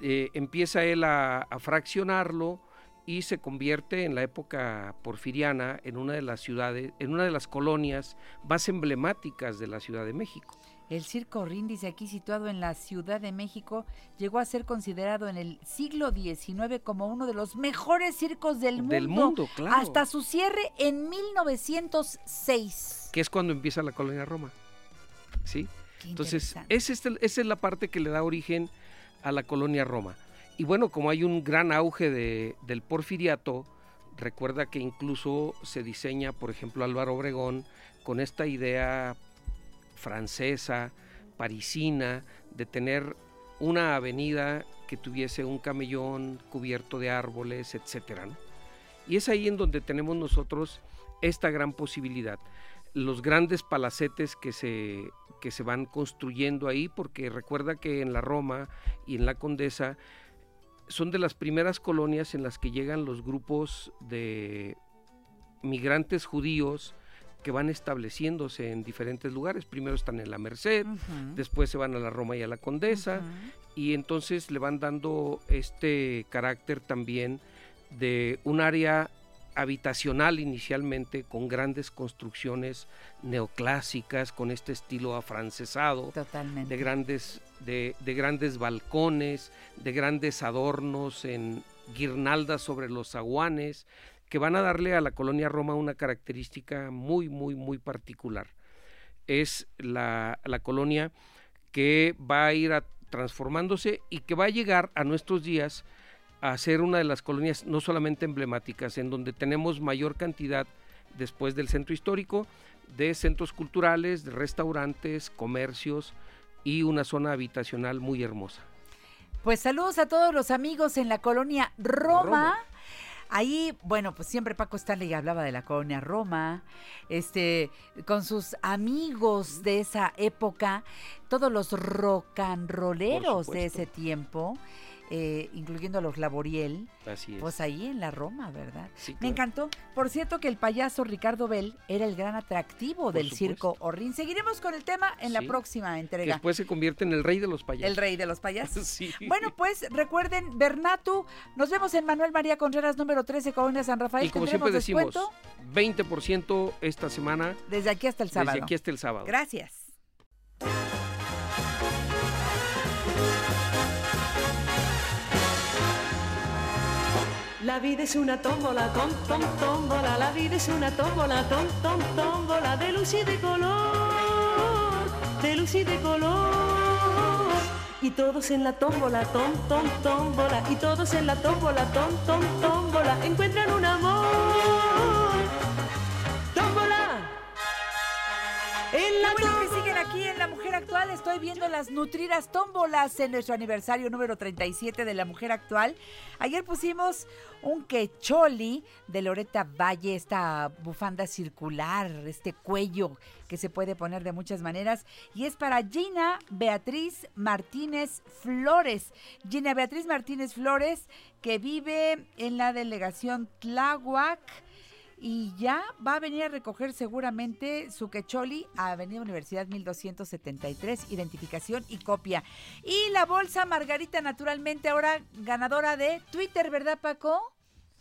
Eh, empieza él a, a fraccionarlo y se convierte en la época porfiriana en una de las ciudades, en una de las colonias más emblemáticas de la Ciudad de México. El circo Rin, dice aquí, situado en la Ciudad de México, llegó a ser considerado en el siglo XIX como uno de los mejores circos del mundo. Del mundo, claro. Hasta su cierre en 1906. que es cuando empieza la colonia Roma. ¿Sí? Qué Entonces, es, esa es la parte que le da origen a la colonia Roma. Y bueno, como hay un gran auge de- del porfiriato, recuerda que incluso se diseña, por ejemplo, Álvaro Obregón con esta idea francesa, parisina, de tener una avenida que tuviese un camellón cubierto de árboles, etcétera. ¿no? Y es ahí en donde tenemos nosotros esta gran posibilidad. Los grandes palacetes que se, que se van construyendo ahí, porque recuerda que en la Roma y en la Condesa son de las primeras colonias en las que llegan los grupos de migrantes judíos que van estableciéndose en diferentes lugares. Primero están en la Merced, después se van a la Roma y a la Condesa, y entonces le van dando este carácter también de un área habitacional inicialmente con grandes construcciones neoclásicas con este estilo afrancesado Totalmente. de grandes de, de grandes balcones de grandes adornos en guirnaldas sobre los zaguanes que van a darle a la colonia Roma una característica muy muy muy particular es la, la colonia que va a ir a- transformándose y que va a llegar a nuestros días a ser una de las colonias no solamente emblemáticas, en donde tenemos mayor cantidad después del centro histórico de centros culturales, de restaurantes, comercios y una zona habitacional muy hermosa. Pues saludos a todos los amigos en la colonia Roma. Roma. Ahí, bueno, pues siempre Paco Stanley hablaba de la colonia Roma, este, con sus amigos de esa época, todos los rocanroleros de ese tiempo. Eh, incluyendo a los Laboriel, Así es. pues ahí en la Roma, ¿verdad? Sí, Me encantó. Por cierto que el payaso Ricardo Bell era el gran atractivo del supuesto. circo Orrin. Seguiremos con el tema en la próxima Que entrega. después se convierte en el rey de los payasos. El rey de los payasos. Sí. Bueno, pues recuerden, Bernatu, nos vemos en Manuel María Contreras número 13, Colonia San Rafael. Y como ¿Tendremos siempre decimos, descuento? 20% esta semana. Desde aquí hasta el sábado. Desde aquí hasta el sábado. Gracias. La vida es una tómbola, tom, tom, tómbola. La vida es una tómbola, tom, tom, tómbola. De luz y de color, de luz y de color. Y todos en la tómbola, tom, tom, tómbola. Y todos en la tómbola, tom, tom, tómbola. Encuentran un amor. En la bueno que siguen aquí en La Mujer Actual. Estoy viendo las nutridas tómbolas en nuestro aniversario número 37 de La Mujer Actual. Ayer pusimos un quecholi de Loreta Valle, esta bufanda circular, este cuello que se puede poner de muchas maneras. Y es para Gina Beatriz Martínez Flores. Gina Beatriz Martínez Flores, que vive en la delegación Tláhuac y ya va a venir a recoger seguramente su quecholi a Avenida Universidad 1273, identificación y copia. Y la bolsa Margarita, naturalmente, ahora ganadora de Twitter, ¿verdad, Paco?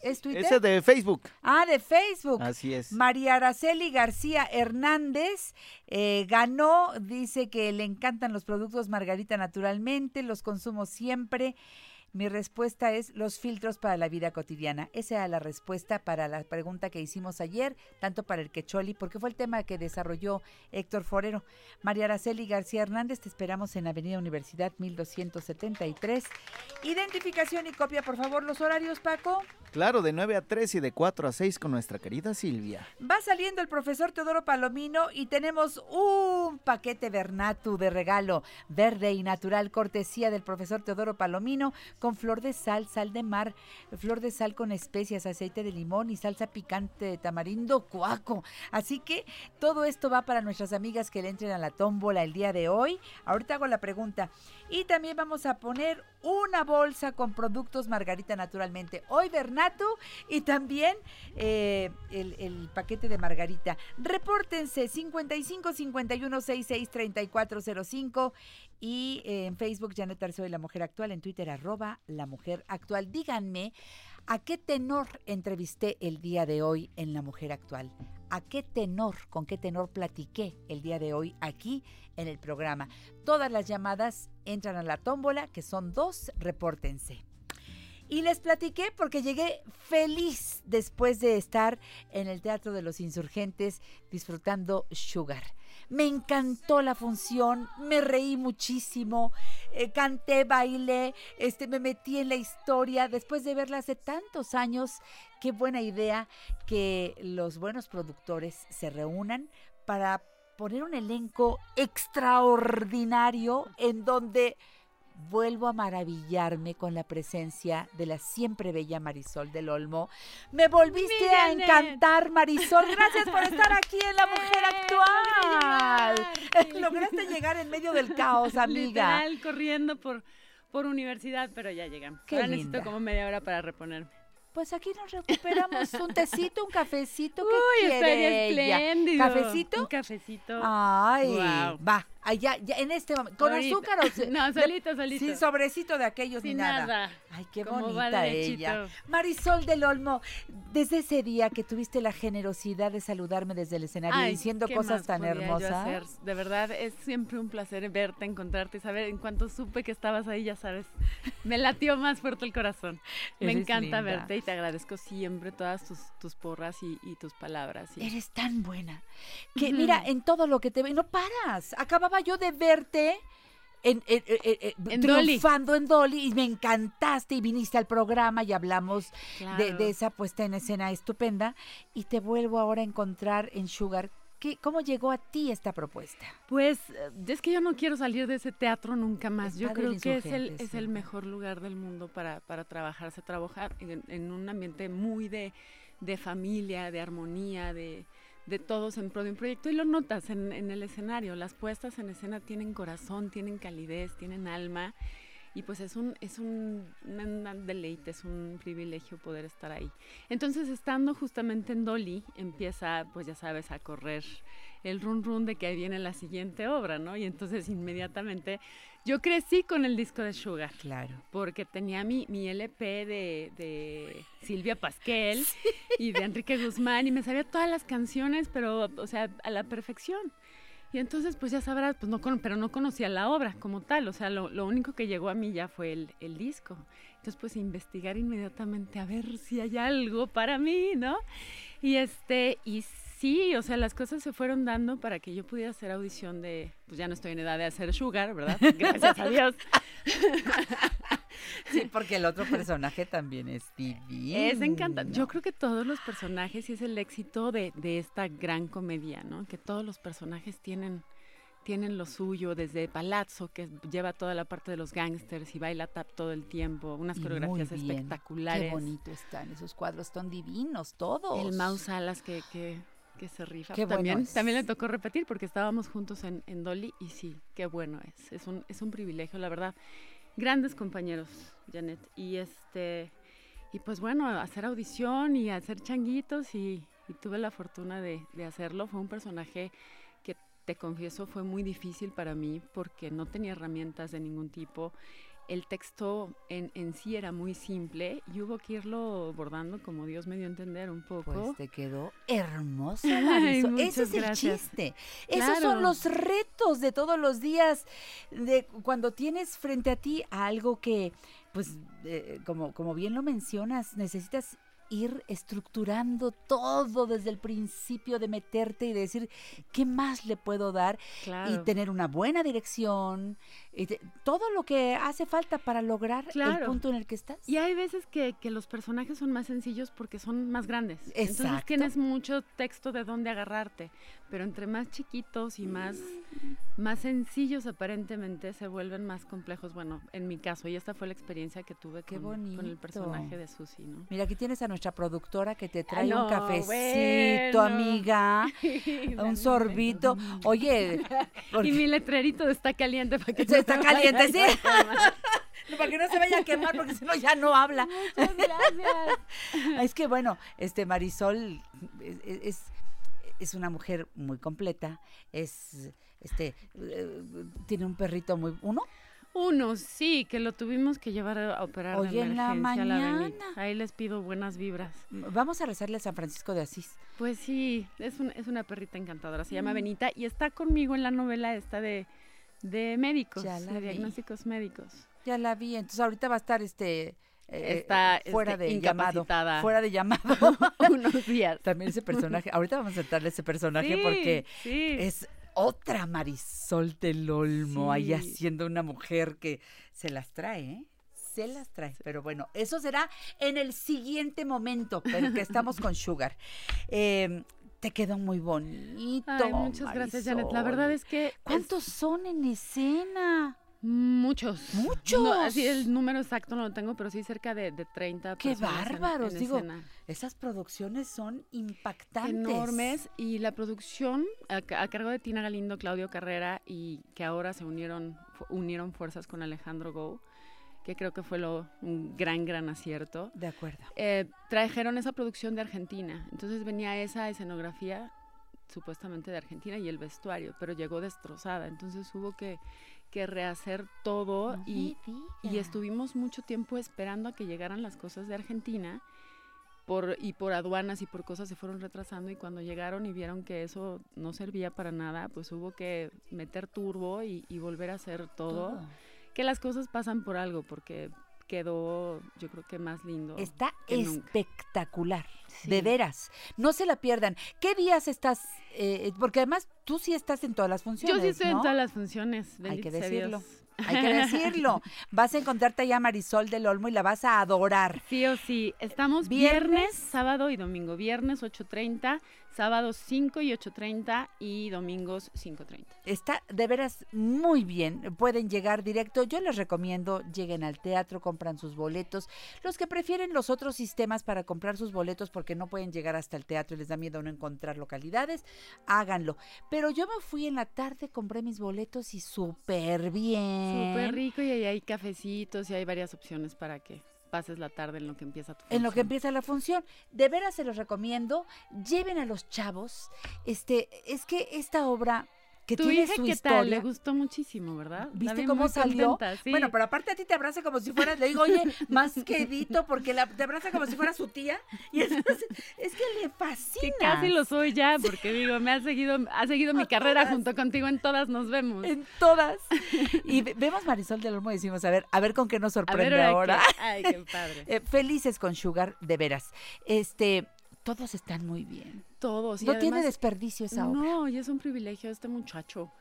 ¿Es Twitter? Ese de Facebook. Ah, de Facebook. Así es. María Araceli García Hernández eh, ganó, dice que le encantan los productos Margarita naturalmente, los consumo siempre. Mi respuesta es los filtros para la vida cotidiana. Esa era la respuesta para la pregunta que hicimos ayer, tanto para el quecholi, porque fue el tema que desarrolló Héctor Forero. María Araceli García Hernández, te esperamos en Avenida Universidad 1273. Identificación y copia, por favor, los horarios, Paco. Claro, de 9 a 3 y de 4 a 6 con nuestra querida Silvia. Va saliendo el profesor Teodoro Palomino y tenemos un paquete Bernatu de regalo verde y natural, cortesía del profesor Teodoro Palomino, con flor de sal, sal de mar, flor de sal con especias, aceite de limón y salsa picante de tamarindo cuaco. Así que todo esto va para nuestras amigas que le entren a la tómbola el día de hoy. Ahorita hago la pregunta. Y también vamos a poner una bolsa con productos Margarita naturalmente. Hoy Bernatu y también eh, el, el paquete de Margarita. Repórtense 55 51 66 3405 y eh, en Facebook Janet Arceo y La Mujer Actual, en Twitter arroba La Mujer Actual. Díganme a qué tenor entrevisté el día de hoy en La Mujer Actual. ¿A qué tenor, con qué tenor platiqué el día de hoy aquí en el programa? Todas las llamadas entran a la tómbola, que son dos, repórtense. Y les platiqué porque llegué feliz después de estar en el Teatro de los Insurgentes disfrutando Sugar. Me encantó la función, me reí muchísimo, eh, canté, bailé, este, me metí en la historia después de verla hace tantos años. Qué buena idea que los buenos productores se reúnan para poner un elenco extraordinario en donde vuelvo a maravillarme con la presencia de la siempre bella Marisol del Olmo. Me volviste a encantar, Marisol. Gracias por estar aquí en La Mujer Actual. Lograste llegar en medio del caos, amiga. Literal, corriendo por, por universidad, pero ya llegamos. Qué Ahora linda. necesito como media hora para reponerme. Pues aquí nos recuperamos un tecito, un cafecito. ¿Qué Uy, quiere ella? ¿Cafecito? Un cafecito. Ay, Guau. va. Ay, ya, en este momento. ¿Con Ahorita. azúcar o No, solito, solito. Sin sobrecito de aquellos ni nada. nada. Ay, qué Como bonita ella. Marisol del Olmo, desde ese día que tuviste la generosidad de saludarme desde el escenario Ay, diciendo ¿qué cosas tan hermosas. De verdad, es siempre un placer verte, encontrarte, saber en cuanto supe que estabas ahí, ya sabes, me latió más fuerte el corazón. Me Eres encanta linda. verte y te agradezco siempre todas tus, tus porras y, y tus palabras. y- Eres tan buena. Que mira, en todo lo que te ve, no paras. Acababa yo de verte en, en- en- en- En Dolly. triunfando en Dolly y me encantaste y viniste al programa y hablamos de, Claro. de esa puesta en escena estupenda y te vuelvo ahora a encontrar en Sugar. ¿Qué, ¿Cómo llegó a ti esta propuesta? Pues eh, es que yo no quiero salir de ese teatro nunca más. Yo creo que es el, es el mejor lugar del mundo para, para trabajar. Se trabaja en, en un ambiente muy de, de familia, de armonía, de, de todos en pro de un proyecto. Y lo notas en, en el escenario. Las puestas en escena tienen corazón, tienen calidez, tienen alma. Y pues es un, es un, deleite, es un privilegio poder estar ahí. Entonces, estando justamente en Dolly, empieza, pues ya sabes, a correr el run run de que ahí viene la siguiente obra, ¿no? Y entonces inmediatamente yo crecí con el disco de Sugar. Claro. Porque tenía mi, mi LP de, de Silvia Pasquel y de Enrique Guzmán y me sabía todas las canciones, pero, o sea, a la perfección. Y entonces, pues ya sabrás, pues no con- pero no conocía la obra como tal, o sea, lo, lo único que llegó a mí ya fue el, el disco. Entonces, pues investigar inmediatamente a ver si hay algo para mí, ¿no? Y este, y sí, o sea, las cosas se fueron dando para que yo pudiera hacer audición de, pues ya no estoy en edad de hacer Sugar, ¿verdad? Gracias a Dios. Sí, porque el otro personaje también es divino. Es encantante. Yo creo que todos los personajes y es el éxito de, de esta gran comedia, ¿no? Que todos los personajes tienen, tienen lo suyo, desde Palazzo, que lleva toda la parte de los gángsters y baila tap todo el tiempo, unas Y muy coreografías bien. espectaculares. Qué bonito están esos cuadros, son divinos todos. El Mau Salas que, que, que se rifa. Qué bueno también, es. también le tocó repetir porque estábamos juntos en, en Dolly y sí, qué bueno es. Es un, es un privilegio, la verdad. Grandes compañeros, Janet. Y este y pues bueno, hacer audición y hacer changuitos y, tuve la fortuna de hacerlo. Fue un personaje que te confieso fue muy difícil para mí porque no tenía herramientas de ningún tipo. El texto en, en sí era muy simple y hubo que irlo bordando como Dios me dio a entender un poco. Pues te quedó hermoso, Ay, Marisol. muchas Ese es el chiste. Esos son los retos de todos los días, de cuando tienes frente a ti algo que, pues, eh, como, como bien lo mencionas, necesitas ir estructurando todo desde el principio de meterte y de decir qué más le puedo dar y tener una buena dirección, y te- todo lo que hace falta para lograr el punto en el que estás. Y hay veces que, que los personajes son más sencillos porque son más grandes. Entonces tienes mucho texto de dónde agarrarte. Pero entre más chiquitos y más, más sencillos aparentemente se vuelven más complejos. Bueno, en mi caso, y esta fue la experiencia que tuve Qué con, con el personaje de Susi, ¿no? Mira, aquí tienes a nuestra productora que te trae Ah, no, un cafecito, bueno. amiga, un sorbito. Oye, porque- Y mi letrerito está caliente para que está caliente, sí. para que no se vaya a quemar, porque si no ya no habla. Muchas gracias. Es que bueno, este Marisol es, es, es una mujer muy completa, es este eh, tiene un perrito muy uno. Uno, sí, que lo tuvimos que llevar a operar de en la emergencia a la mañana. Ahí les pido buenas vibras. Vamos a rezarle a San Francisco de Asís. Pues sí, es, un- es una perrita encantadora, se llama Mm. Benita y está conmigo en la novela esta de, de médicos, Ya la de vi. diagnósticos médicos. Ya la vi, entonces ahorita va a estar este eh, Está, eh, fuera este, de llamado, fuera de llamado. Unos días. También ese personaje, ahorita vamos a sentarle ese personaje Sí, porque sí. es otra Marisol del Olmo ahí Sí. haciendo una mujer que se las trae, ¿eh? Se las trae. Pero bueno, eso será en el siguiente momento, pero que estamos con Sugar. Eh, te quedó muy bonito. Ay, muchas gracias, Janet. La verdad es que... ¿Cuántos son en escena? Muchos. Muchos. No, así el número exacto no lo tengo, pero sí cerca de, de 30 ¡Qué personas en- bárbaros! en Digo, escena. esas producciones son impactantes. enormes y la producción a, a cargo de Tina Galindo, Claudio Carrera y que ahora se unieron unieron fuerzas con Alejandro Go, que creo que fue lo, un gran gran acierto. De acuerdo. Eh, trajeron esa producción de Argentina, entonces venía esa escenografía supuestamente de Argentina y el vestuario, pero llegó destrozada, entonces hubo que, que rehacer todo No y, y estuvimos mucho tiempo esperando a que llegaran las cosas de Argentina por, y por aduanas y por cosas se fueron retrasando y cuando llegaron y vieron que eso no servía para nada, pues hubo que meter turbo y, y volver a hacer todo. Todo. Que las cosas pasan por algo, porque quedó yo creo que más lindo. Está que espectacular, Sí. de veras. No se la pierdan. ¿Qué días estás? eh, porque además tú sí estás en todas las funciones. Yo sí estoy en ¿no? todas las funciones. Hay que decirlo. Dios. Hay que decirlo. Vas a encontrarte allá a Marisol del Olmo y la vas a adorar. Sí o sí. Estamos ¿Viernes? viernes, sábado y domingo. Viernes 8.30, sábados 5 y 8.30 y domingos 5.30. Está de veras muy bien. Pueden llegar directo. Yo les recomiendo, lleguen al teatro, compran sus boletos. Los que prefieren los otros sistemas para comprar sus boletos porque no pueden llegar hasta el teatro y les da miedo no encontrar localidades, háganlo. Pero yo me fui en la tarde, compré mis boletos y súper bien. Súper rico y ahí hay cafecitos y hay varias opciones para que pases la tarde en lo que empieza tu En lo que función. empieza la función. De veras se los recomiendo. Lleven a los chavos. Este, es que esta obra que Tu tiene hija, su ¿qué historia. tal? Le gustó muchísimo, ¿verdad? ¿Viste vi cómo salió? contenta, sí. Bueno, pero aparte a ti te abraza como si fueras, le digo, oye, más quedito, porque la- te abraza como si fuera su tía. Y entonces, es que le fascina. Que casi lo soy ya, porque digo, me ha seguido, ha seguido mi carrera junto contigo en todas nos vemos. En todas. Y ve- vemos Marisol del Olmo y decimos, a ver, a ver con qué nos ver, sorprende ahora Ay, qué padre. Eh, felices con Sugar, de veras. Este, todos están muy bien. Todos. y no tiene desperdicio esa obra. No, y es un privilegio este muchacho,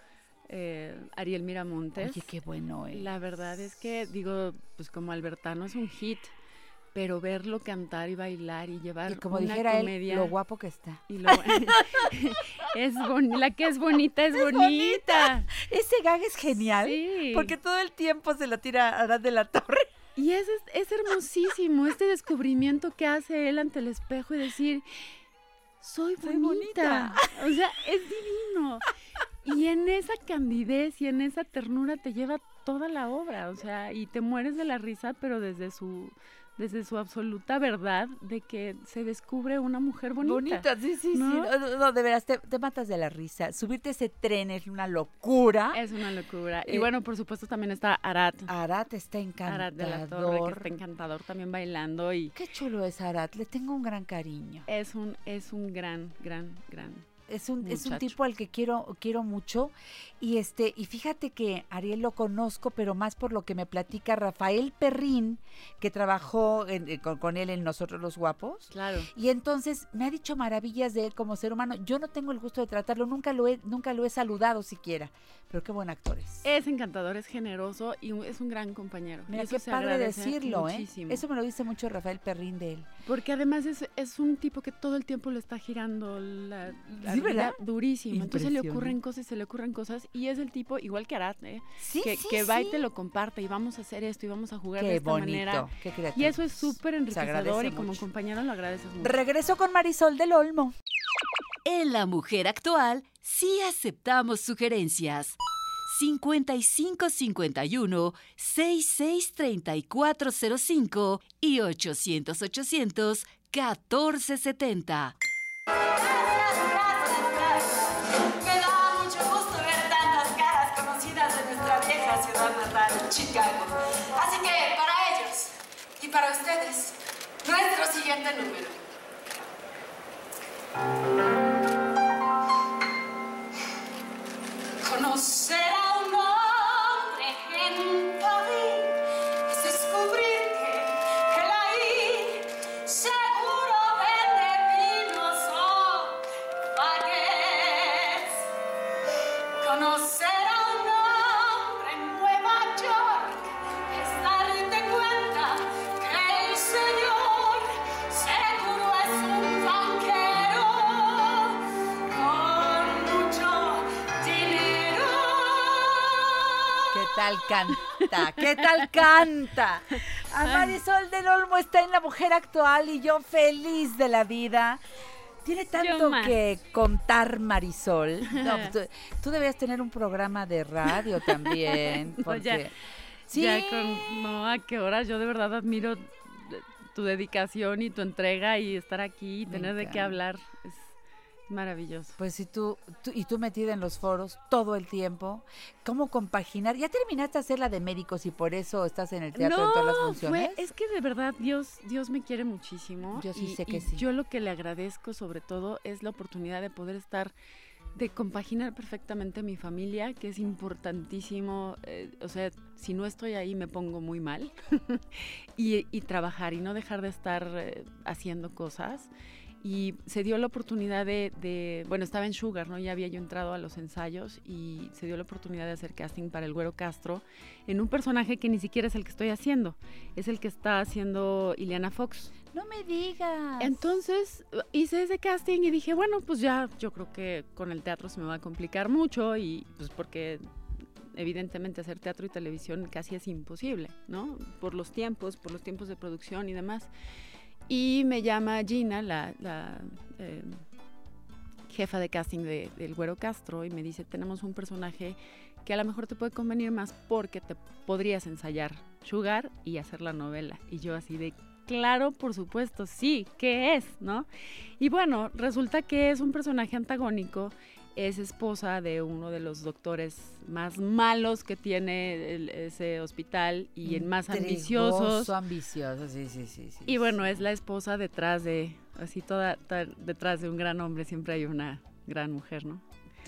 eh, Ariel Miramontes. Oye, qué bueno es. La verdad es que, digo, pues como Albertano es un hit, pero verlo cantar y bailar y llevar Y como una dijera comedia... él, lo guapo que está. y lo- es boni- la que es bonita es, bonita. Ese gag es genial. Sí. Porque todo el tiempo se lo tira a de la Torre. Y es, es hermosísimo este descubrimiento que hace él ante el espejo y decir, soy bonita. O sea, es divino. Y en esa candidez y en esa ternura te lleva toda la obra, o sea, y te mueres de la risa, pero desde su desde su absoluta verdad de que se descubre una mujer bonita. Bonita, sí, sí, ¿no? sí. No, de veras, te, te matas de la risa. Subirte ese tren es una locura. Es una locura. Eh, y bueno, por supuesto también está Arat. Arat está encantador. Arat de la Torre, que está encantador también bailando y Qué chulo es Arat, le tengo un gran cariño. es un es un gran gran gran Es un, es un tipo al que quiero, quiero mucho. Y este, y fíjate que Ariel lo conozco, pero más por lo que me platica Rafael Perrín, que trabajó en- eh, con, con él en Nosotros los Guapos. Claro. Y entonces me ha dicho maravillas de él como ser humano. Yo no tengo el gusto de tratarlo, nunca lo he, nunca lo he saludado siquiera. Pero qué buen actor es. Es encantador, es generoso y es un gran compañero. Y Mira, eso qué padre decirlo, ¿eh? muchísimo. Eso me lo dice mucho Rafael Perrín de él. Porque además es, es un tipo que todo el tiempo le está girando la, la Sí, vida ¿verdad? durísimo. Entonces se le ocurren cosas, se le ocurren cosas y es el tipo igual que Arat, ¿eh? Sí, que, sí, que va y te lo comparte y vamos a hacer esto y vamos a jugar de esta bonito, manera. qué creativo. Y eso es súper enriquecedor y como mucho. compañero lo agradeces mucho. Regreso con Marisol del Olmo. En La Mujer Actual sí aceptamos sugerencias. 5551 663405 y 800 800 1470. Me da mucho gusto ver tantas caras conocidas de nuestra vieja ciudad natal, Chicago. Así que para ellos y para ustedes, nuestro siguiente número. Conocer tal canta? ¿Qué tal canta? A Marisol del Olmo está en La Mujer Actual y yo feliz de la vida. Tiene tanto que contar Marisol. No, pues, tú, tú deberías tener un programa de radio también. No, Porque... ya, Sí. ya con, no, a qué horas, yo de verdad admiro tu dedicación y tu entrega y estar aquí y tener de qué hablar. Es maravilloso. Pues si tú, tú- y tú metida en los foros todo el tiempo, ¿cómo compaginar? ¿Ya terminaste de hacer la de médicos y por eso estás en el teatro en todas las funciones? Fue, es que de verdad Dios, Dios me quiere muchísimo. Yo sí y- sé que y sí. Yo lo que le agradezco sobre todo es la oportunidad de poder estar, de compaginar perfectamente mi familia, que es importantísimo. eh, o sea, si no estoy ahí me pongo muy mal. y, y trabajar y no dejar de estar eh, haciendo cosas. Y se dio la oportunidad de, de- bueno, estaba en Sugar, ¿no? Ya había yo entrado a los ensayos y se dio la oportunidad de hacer casting para el Güero Castro en un personaje que ni siquiera es el que estoy haciendo, es el que está haciendo Ileana Fox. No me digas. Entonces hice ese casting y dije, bueno, pues ya, yo creo que con el teatro se me va a complicar mucho y pues porque evidentemente hacer teatro y televisión casi es imposible, ¿no? Por los tiempos, por los tiempos de producción y demás. Y me llama Gina, la, eh, jefa de casting de- del Güero Castro, y me dice, tenemos un personaje que a lo mejor te puede convenir más porque te podrías ensayar Sugar y hacer la novela. Y yo así de, claro, por supuesto, sí, ¿qué es? ¿No? Y bueno, resulta que es un personaje antagónico, es esposa de uno de los doctores más malos que tiene el- ese hospital y el más ambiciosos. Ambicioso, sí, sí, sí. sí. Y bueno, es la esposa detrás de, así toda, detrás de un gran hombre siempre hay una gran mujer, ¿no?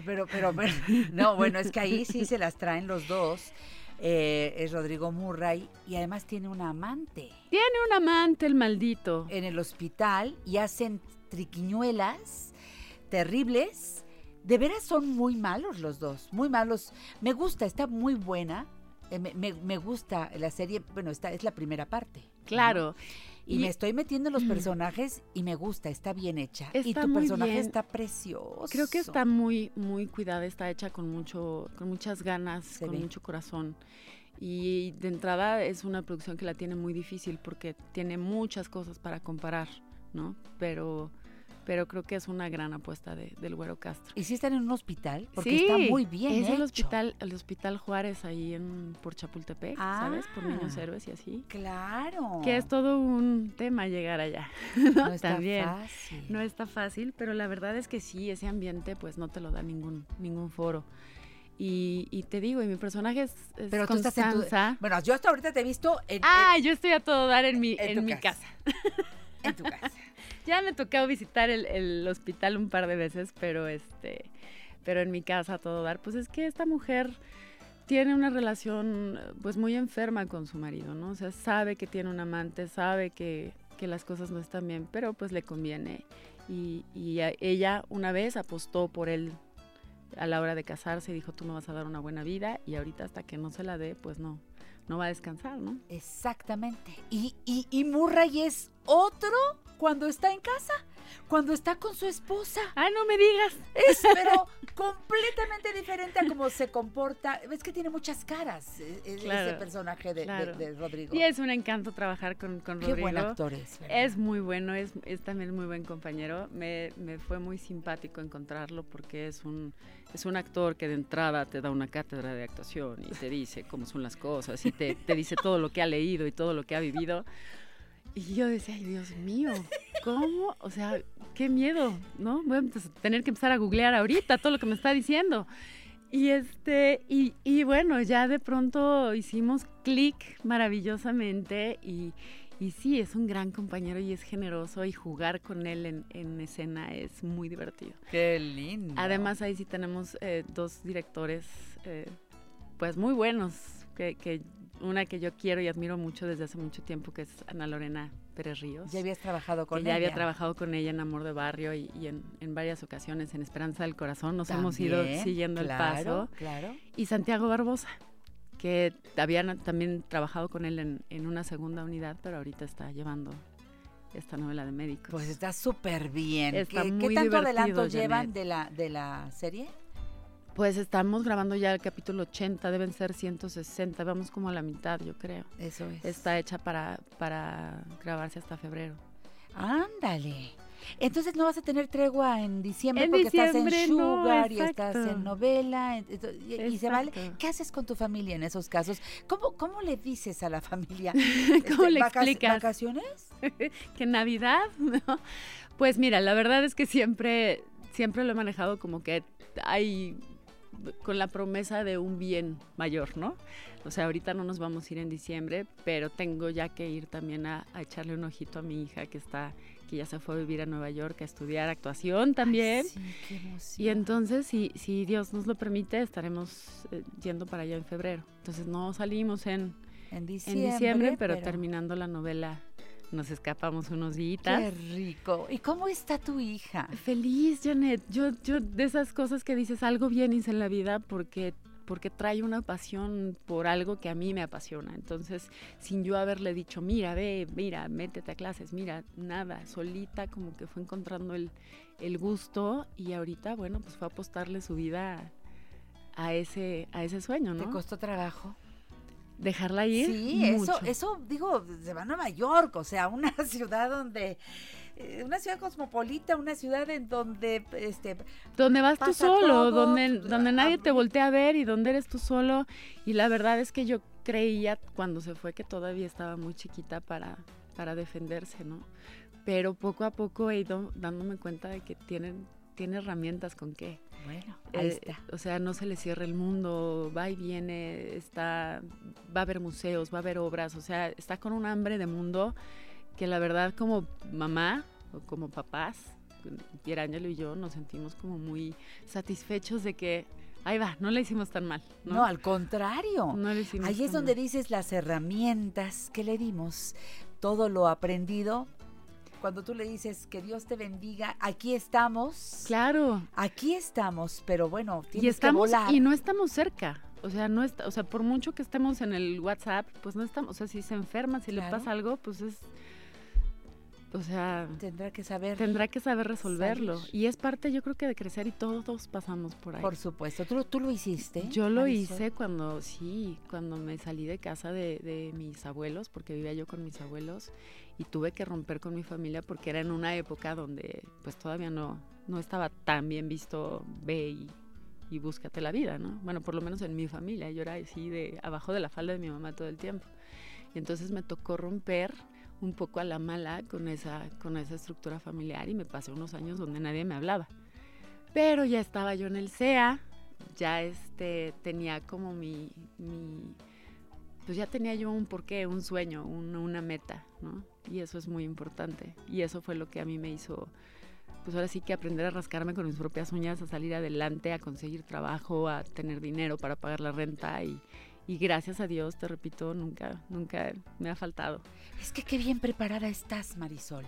Pero, pero, pero- no, bueno, es que ahí sí se las traen los dos. Eh, es Rodrigo Murray y además tiene una amante. Tiene un amante, el maldito. En el hospital y hacen triquiñuelas terribles. De veras son muy malos los dos, muy malos. Me gusta, está muy buena. Eh, me, me- me gusta la serie, bueno, esta es la primera parte. ¿no? Claro. Y, Y- me estoy metiendo en los personajes y me gusta, está bien hecha. y tu muy personaje bien. está precioso. Creo que está muy, muy cuidada, está hecha con mucho, con muchas ganas, Se con ve. mucho corazón. Y de entrada es una producción que la tiene muy difícil porque tiene muchas cosas para comparar, ¿no? Pero, pero creo que es una gran apuesta de, del Güero Castro. ¿Y si están en un hospital? Porque Sí, está muy bien Es el hospital, el hospital Juárez ahí en por Chapultepec, ¿sabes? Por niños Ah. héroes y así. Claro. Que es todo un tema llegar allá. No está También. fácil. No está fácil, pero la verdad es que sí, ese ambiente pues no te lo da ningún, ningún foro. Y, y te digo, y mi personaje es, es Pero tú estás en tu... Bueno, yo hasta ahorita te he visto en, Ah, yo estoy a todo dar en mi, en mi casa. casa. en tu casa. Ya me tocó visitar el, el hospital un par de veces, pero este, pero en mi casa todo dar. Pues es que esta mujer tiene una relación pues muy enferma con su marido, ¿no? O sea, sabe que tiene un amante, sabe que, que las cosas no están bien, pero pues le conviene. Y, y ella una vez apostó por él a la hora de casarse dijo, tú me vas a dar una buena vida y ahorita hasta que no se la dé, pues no, no va a descansar, ¿no? Exactamente. Y, y, y Murray es otro cuando está en casa, cuando está con su esposa. ¡Ah, no me digas! Es, pero completamente diferente a cómo se comporta. Es que tiene muchas caras eh, eh, Claro, ese personaje de, de- claro. de Rodrigo. Y es un encanto trabajar con, con Qué Rodrigo. buen actor es, ¿verdad? Es muy bueno, es, es también muy buen compañero. Me, me fue muy simpático encontrarlo porque es un, es un actor que de entrada te da una cátedra de actuación y te dice cómo son las cosas y te, te dice todo lo que ha leído y todo lo que ha vivido. Y yo decía, ay Dios mío, ¿cómo? O sea, qué miedo, ¿no? Voy a tener que empezar a googlear ahorita todo lo que me está diciendo. Y este, y, y bueno, ya de pronto hicimos clic maravillosamente y, y sí, es un gran compañero y es generoso y jugar con él en, en escena es muy divertido. Qué lindo. Además ahí sí tenemos eh, dos directores eh, pues muy buenos, que, que una que yo quiero y admiro mucho desde hace mucho tiempo, que es Ana Lorena Pérez Ríos. Ya habías trabajado con que ya había ella. trabajado con ella en Amor de Barrio y, y en, en varias ocasiones en Esperanza del Corazón. Nos hemos ido siguiendo claro, el paso. claro. Y Santiago Barbosa, que habían también trabajado con él en, en una segunda unidad, pero ahorita está llevando esta novela de médicos. Pues está súper bien. Está ¿Qué, qué tanto adelanto llevan de la, de la serie? Pues estamos grabando ya el capítulo 80, deben ser 160, vamos como a la mitad, yo creo. Eso es. Está hecha para, para grabarse hasta febrero. Ándale. Entonces no vas a tener tregua en diciembre En porque diciembre, estás en no, Sugar y estás en novela en- y, y se vale. ¿Qué haces con tu familia en esos casos? ¿Cómo, cómo le dices a la familia? ¿Cómo Este, le vaca- explicas? ¿Vacaciones? que Navidad, ¿no? Pues mira, la verdad es que siempre, siempre lo he manejado como que hay con la promesa de un bien mayor, ¿no? O sea, ahorita no nos vamos a ir en diciembre, pero tengo ya que ir también a, a echarle un ojito a mi hija que está, que ya se fue a vivir a Nueva York a estudiar actuación también. Sí, qué. Y entonces, si, si Dios nos lo permite, estaremos eh, yendo para allá en febrero. Entonces no salimos en, En en diciembre, diciembre, pero, pero- terminando la novela nos escapamos unos días. Qué rico. ¿Y cómo está tu hija? Feliz, Janet. Yo, yo de esas cosas que dices algo bien hice en la vida porque porque trae una pasión por algo que a mí me apasiona. Entonces, sin yo haberle dicho, mira, ve, mira, métete a clases, mira, nada, solita como que fue encontrando el, el gusto y ahorita, bueno, pues fue a apostarle su vida a ese, a ese sueño, ¿no? ¿Te costó trabajo? Dejarla ir. Sí, eso, mucho. eso, digo, se va a Nueva York, o sea, una ciudad donde eh, una ciudad cosmopolita, una ciudad en donde este donde vas tú solo, todo, donde, donde ah, nadie te voltea a ver y donde eres tú solo. Y la verdad es que yo creía cuando se fue que todavía estaba muy chiquita para, para defenderse, ¿no? Pero poco a poco he ido dándome cuenta de que tienen, tiene herramientas con qué. Bueno, ahí Eh, está. O sea, no se le cierra el mundo, va y viene, está, va a haber museos, va a haber obras, o sea, está con un hambre de mundo que la verdad como mamá o como papás, Pierangelo y yo nos sentimos como muy satisfechos de que, ahí va, no le hicimos tan mal. No, No, al contrario. No le hicimos Ahí es tan donde mal. dices las herramientas que le dimos, todo lo aprendido. Cuando tú le dices que Dios te bendiga, aquí estamos. Claro. Aquí estamos, pero bueno, tienes y estamos que volar. y no estamos cerca. O sea, no está, o sea, por mucho que estemos en el WhatsApp, pues no estamos, o sea, si se enferma, si le Claro. pasa algo, pues es o sea, tendrá que saber tendrá que saber resolverlo salir. y es parte yo creo que de crecer y todos pasamos por ahí. Por supuesto, tú, tú lo hiciste. Yo lo Marisol? hice cuando, sí, cuando me salí de casa de, de mis abuelos, porque vivía yo con mis abuelos, y tuve que romper con mi familia porque era en una época donde pues todavía no, no estaba tan bien visto ve y, y búscate la vida, ¿no? Bueno, por lo menos en mi familia, yo era así de abajo de la falda de mi mamá todo el tiempo. Y entonces me tocó romper un poco a la mala con esa, con esa estructura familiar y me pasé unos años donde nadie me hablaba. Pero ya estaba yo en el CEA, ya este tenía como mi, mi pues ya tenía yo un porqué, un sueño, un- una meta, ¿no? Y eso es muy importante. Y eso fue lo que a mí me hizo, pues ahora sí que aprender a rascarme con mis propias uñas, a salir adelante, a conseguir trabajo, a tener dinero para pagar la renta y, y gracias a Dios, te repito, nunca, nunca me ha faltado. Es que qué bien preparada estás, Marisol.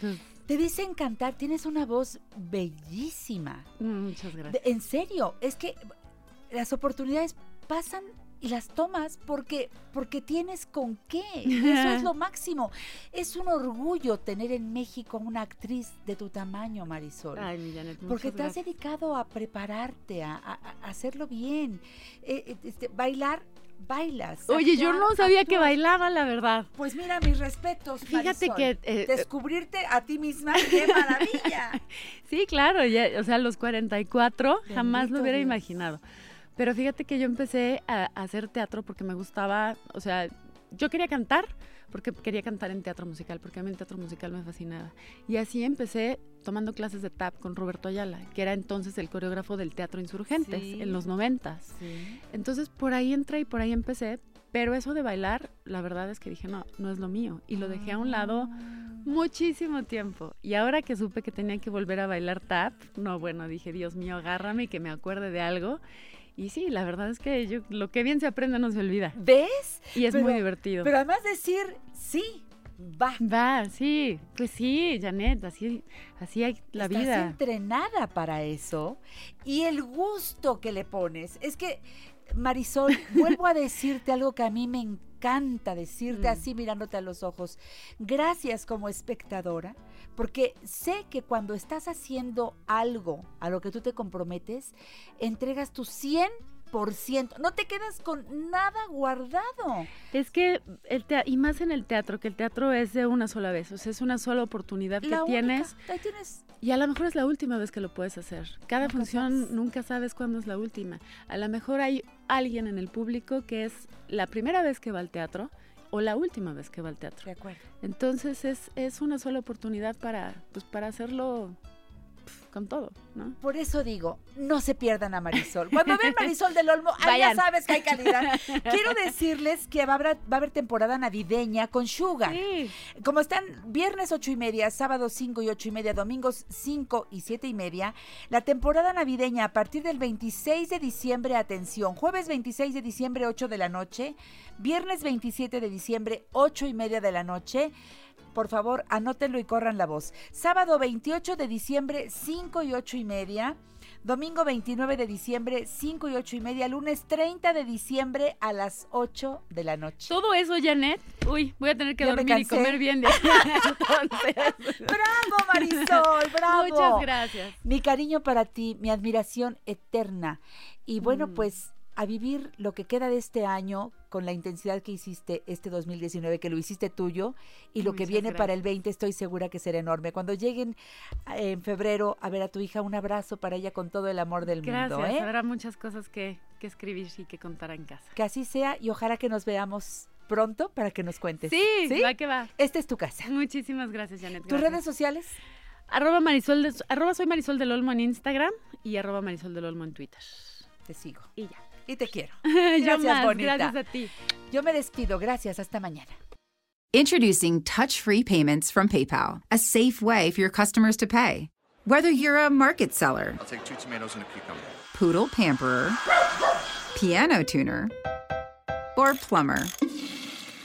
Pues, Te dicen cantar, tienes una voz bellísima. Muchas De- gracias. en serio, es que las oportunidades pasan y las tomas porque porque tienes con qué. Eso es lo máximo. Es un orgullo tener en México una actriz de tu tamaño, Marisol. Ay, mi Janet, porque te has dedicado a prepararte, a, a- a hacerlo bien. Eh, eh, este, bailar, bailas. Oye, yo no sabía que bailaba, la verdad. Pues mira, mis respetos. Fíjate Marisol. que, eh, Descubrirte a ti misma, qué maravilla. Sí, claro, ya, o sea, los 44 jamás Bendito lo hubiera Dios. imaginado. Pero fíjate que yo empecé a, a hacer teatro porque me gustaba, o sea, yo quería cantar porque quería cantar en teatro musical, porque a mí el teatro musical me fascinaba. Y así empecé tomando clases de tap con Roberto Ayala, que era entonces el coreógrafo del Teatro Insurgentes Sí. en los noventas. Sí. Entonces por ahí entré y por ahí empecé, pero eso de bailar, la verdad es que dije, no, no es lo mío. Y lo dejé a un lado muchísimo tiempo. Y ahora que supe que tenía que volver a bailar tap, no, bueno, dije, Dios mío, agárrame y que me acuerde de algo. Y sí, la verdad es que yo, lo que bien se aprende no se olvida. ¿Ves? Y es Pero- muy divertido. Pero además decir sí, va. Va, sí, pues sí, Janet, así, así hay la Estás vida. entrenada para eso y el gusto que le pones. Es que, Marisol, vuelvo a decirte algo que a mí me encanta decirte Mm. así mirándote a los ojos. Gracias como espectadora, porque sé que cuando estás haciendo algo a lo que tú te comprometes, entregas tu 100%. No te quedas con nada guardado. Es que, el y más en el teatro, que el teatro es de una sola vez, o sea, es una sola oportunidad que La única. tienes. Ahí tienes Y a lo mejor es la última vez que lo puedes hacer. Cada Nunca función sabes. nunca sabes cuándo es la última. A lo mejor hay alguien en el público que es la primera vez que va al teatro o la última vez que va al teatro. De acuerdo. Entonces es, es una sola oportunidad para, pues, para hacerlo con todo, ¿no? Por eso digo, no se pierdan a Marisol. Cuando ven Marisol del Olmo, ahí ya sabes que hay calidad. Quiero decirles que va a haber, va a haber temporada navideña con Sugar. Como están viernes ocho y media, sábado 5 y ocho y media, domingos 5 y siete y media, la temporada navideña a partir del 26 de diciembre, atención, jueves 26 de diciembre 8 de la noche, viernes 27 de diciembre 8 y media de la noche. Por favor, anótenlo y corran la voz. Sábado 28 de diciembre, 5 y 8 y media. Domingo 29 de diciembre, 5 y 8 y media. Lunes 30 de diciembre a las 8 de la noche. Todo eso, Janet, uy, voy a tener que Ya dormir y comer bien de Entonces, ¡Bravo, Marisol! ¡Bravo! Muchas gracias. Mi cariño para ti, mi admiración eterna. Y bueno, Mm. pues a vivir lo que queda de este año con la intensidad que hiciste este 2019, que lo hiciste tuyo, y lo que viene para el gracias. 20 estoy segura que será enorme. Cuando lleguen eh, en febrero a ver a tu hija, un abrazo para ella con todo el amor del Gracias, mundo. ¿eh? habrá muchas cosas que, que escribir y que contar en casa. Que así sea y ojalá que nos veamos pronto para que nos cuentes. Sí, va que va. Esta es tu casa. Muchísimas gracias, Janet. ¿Tus gracias. redes sociales? Arroba Marisol, de- arroba soy Marisol del Olmo en Instagram y arroba Marisol del Olmo en Twitter. Te sigo. Y ya. Y te quiero. Gracias, más, bonita. gracias a ti. Yo me despido. Gracias. Hasta mañana. Introducing touch free payments from PayPal, a safe way for your customers to pay. Whether you're a market seller, I'll take two tomatoes and a cucumber. poodle pamperer, piano tuner, or plumber.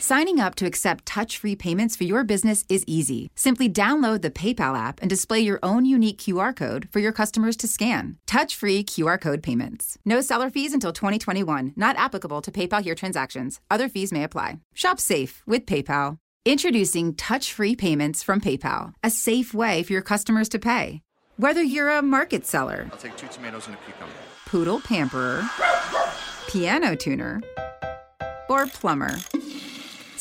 Signing up to accept touch free payments for your business is easy. Simply download the PayPal app and display your own unique QR code for your customers to scan. Touch free QR code payments. No seller fees until 2021, not applicable to PayPal here transactions. Other fees may apply. Shop safe with PayPal. Introducing touch free payments from PayPal, a safe way for your customers to pay. Whether you're a market seller, I'll take two tomatoes and a cucumber. poodle pamperer, piano tuner, or plumber.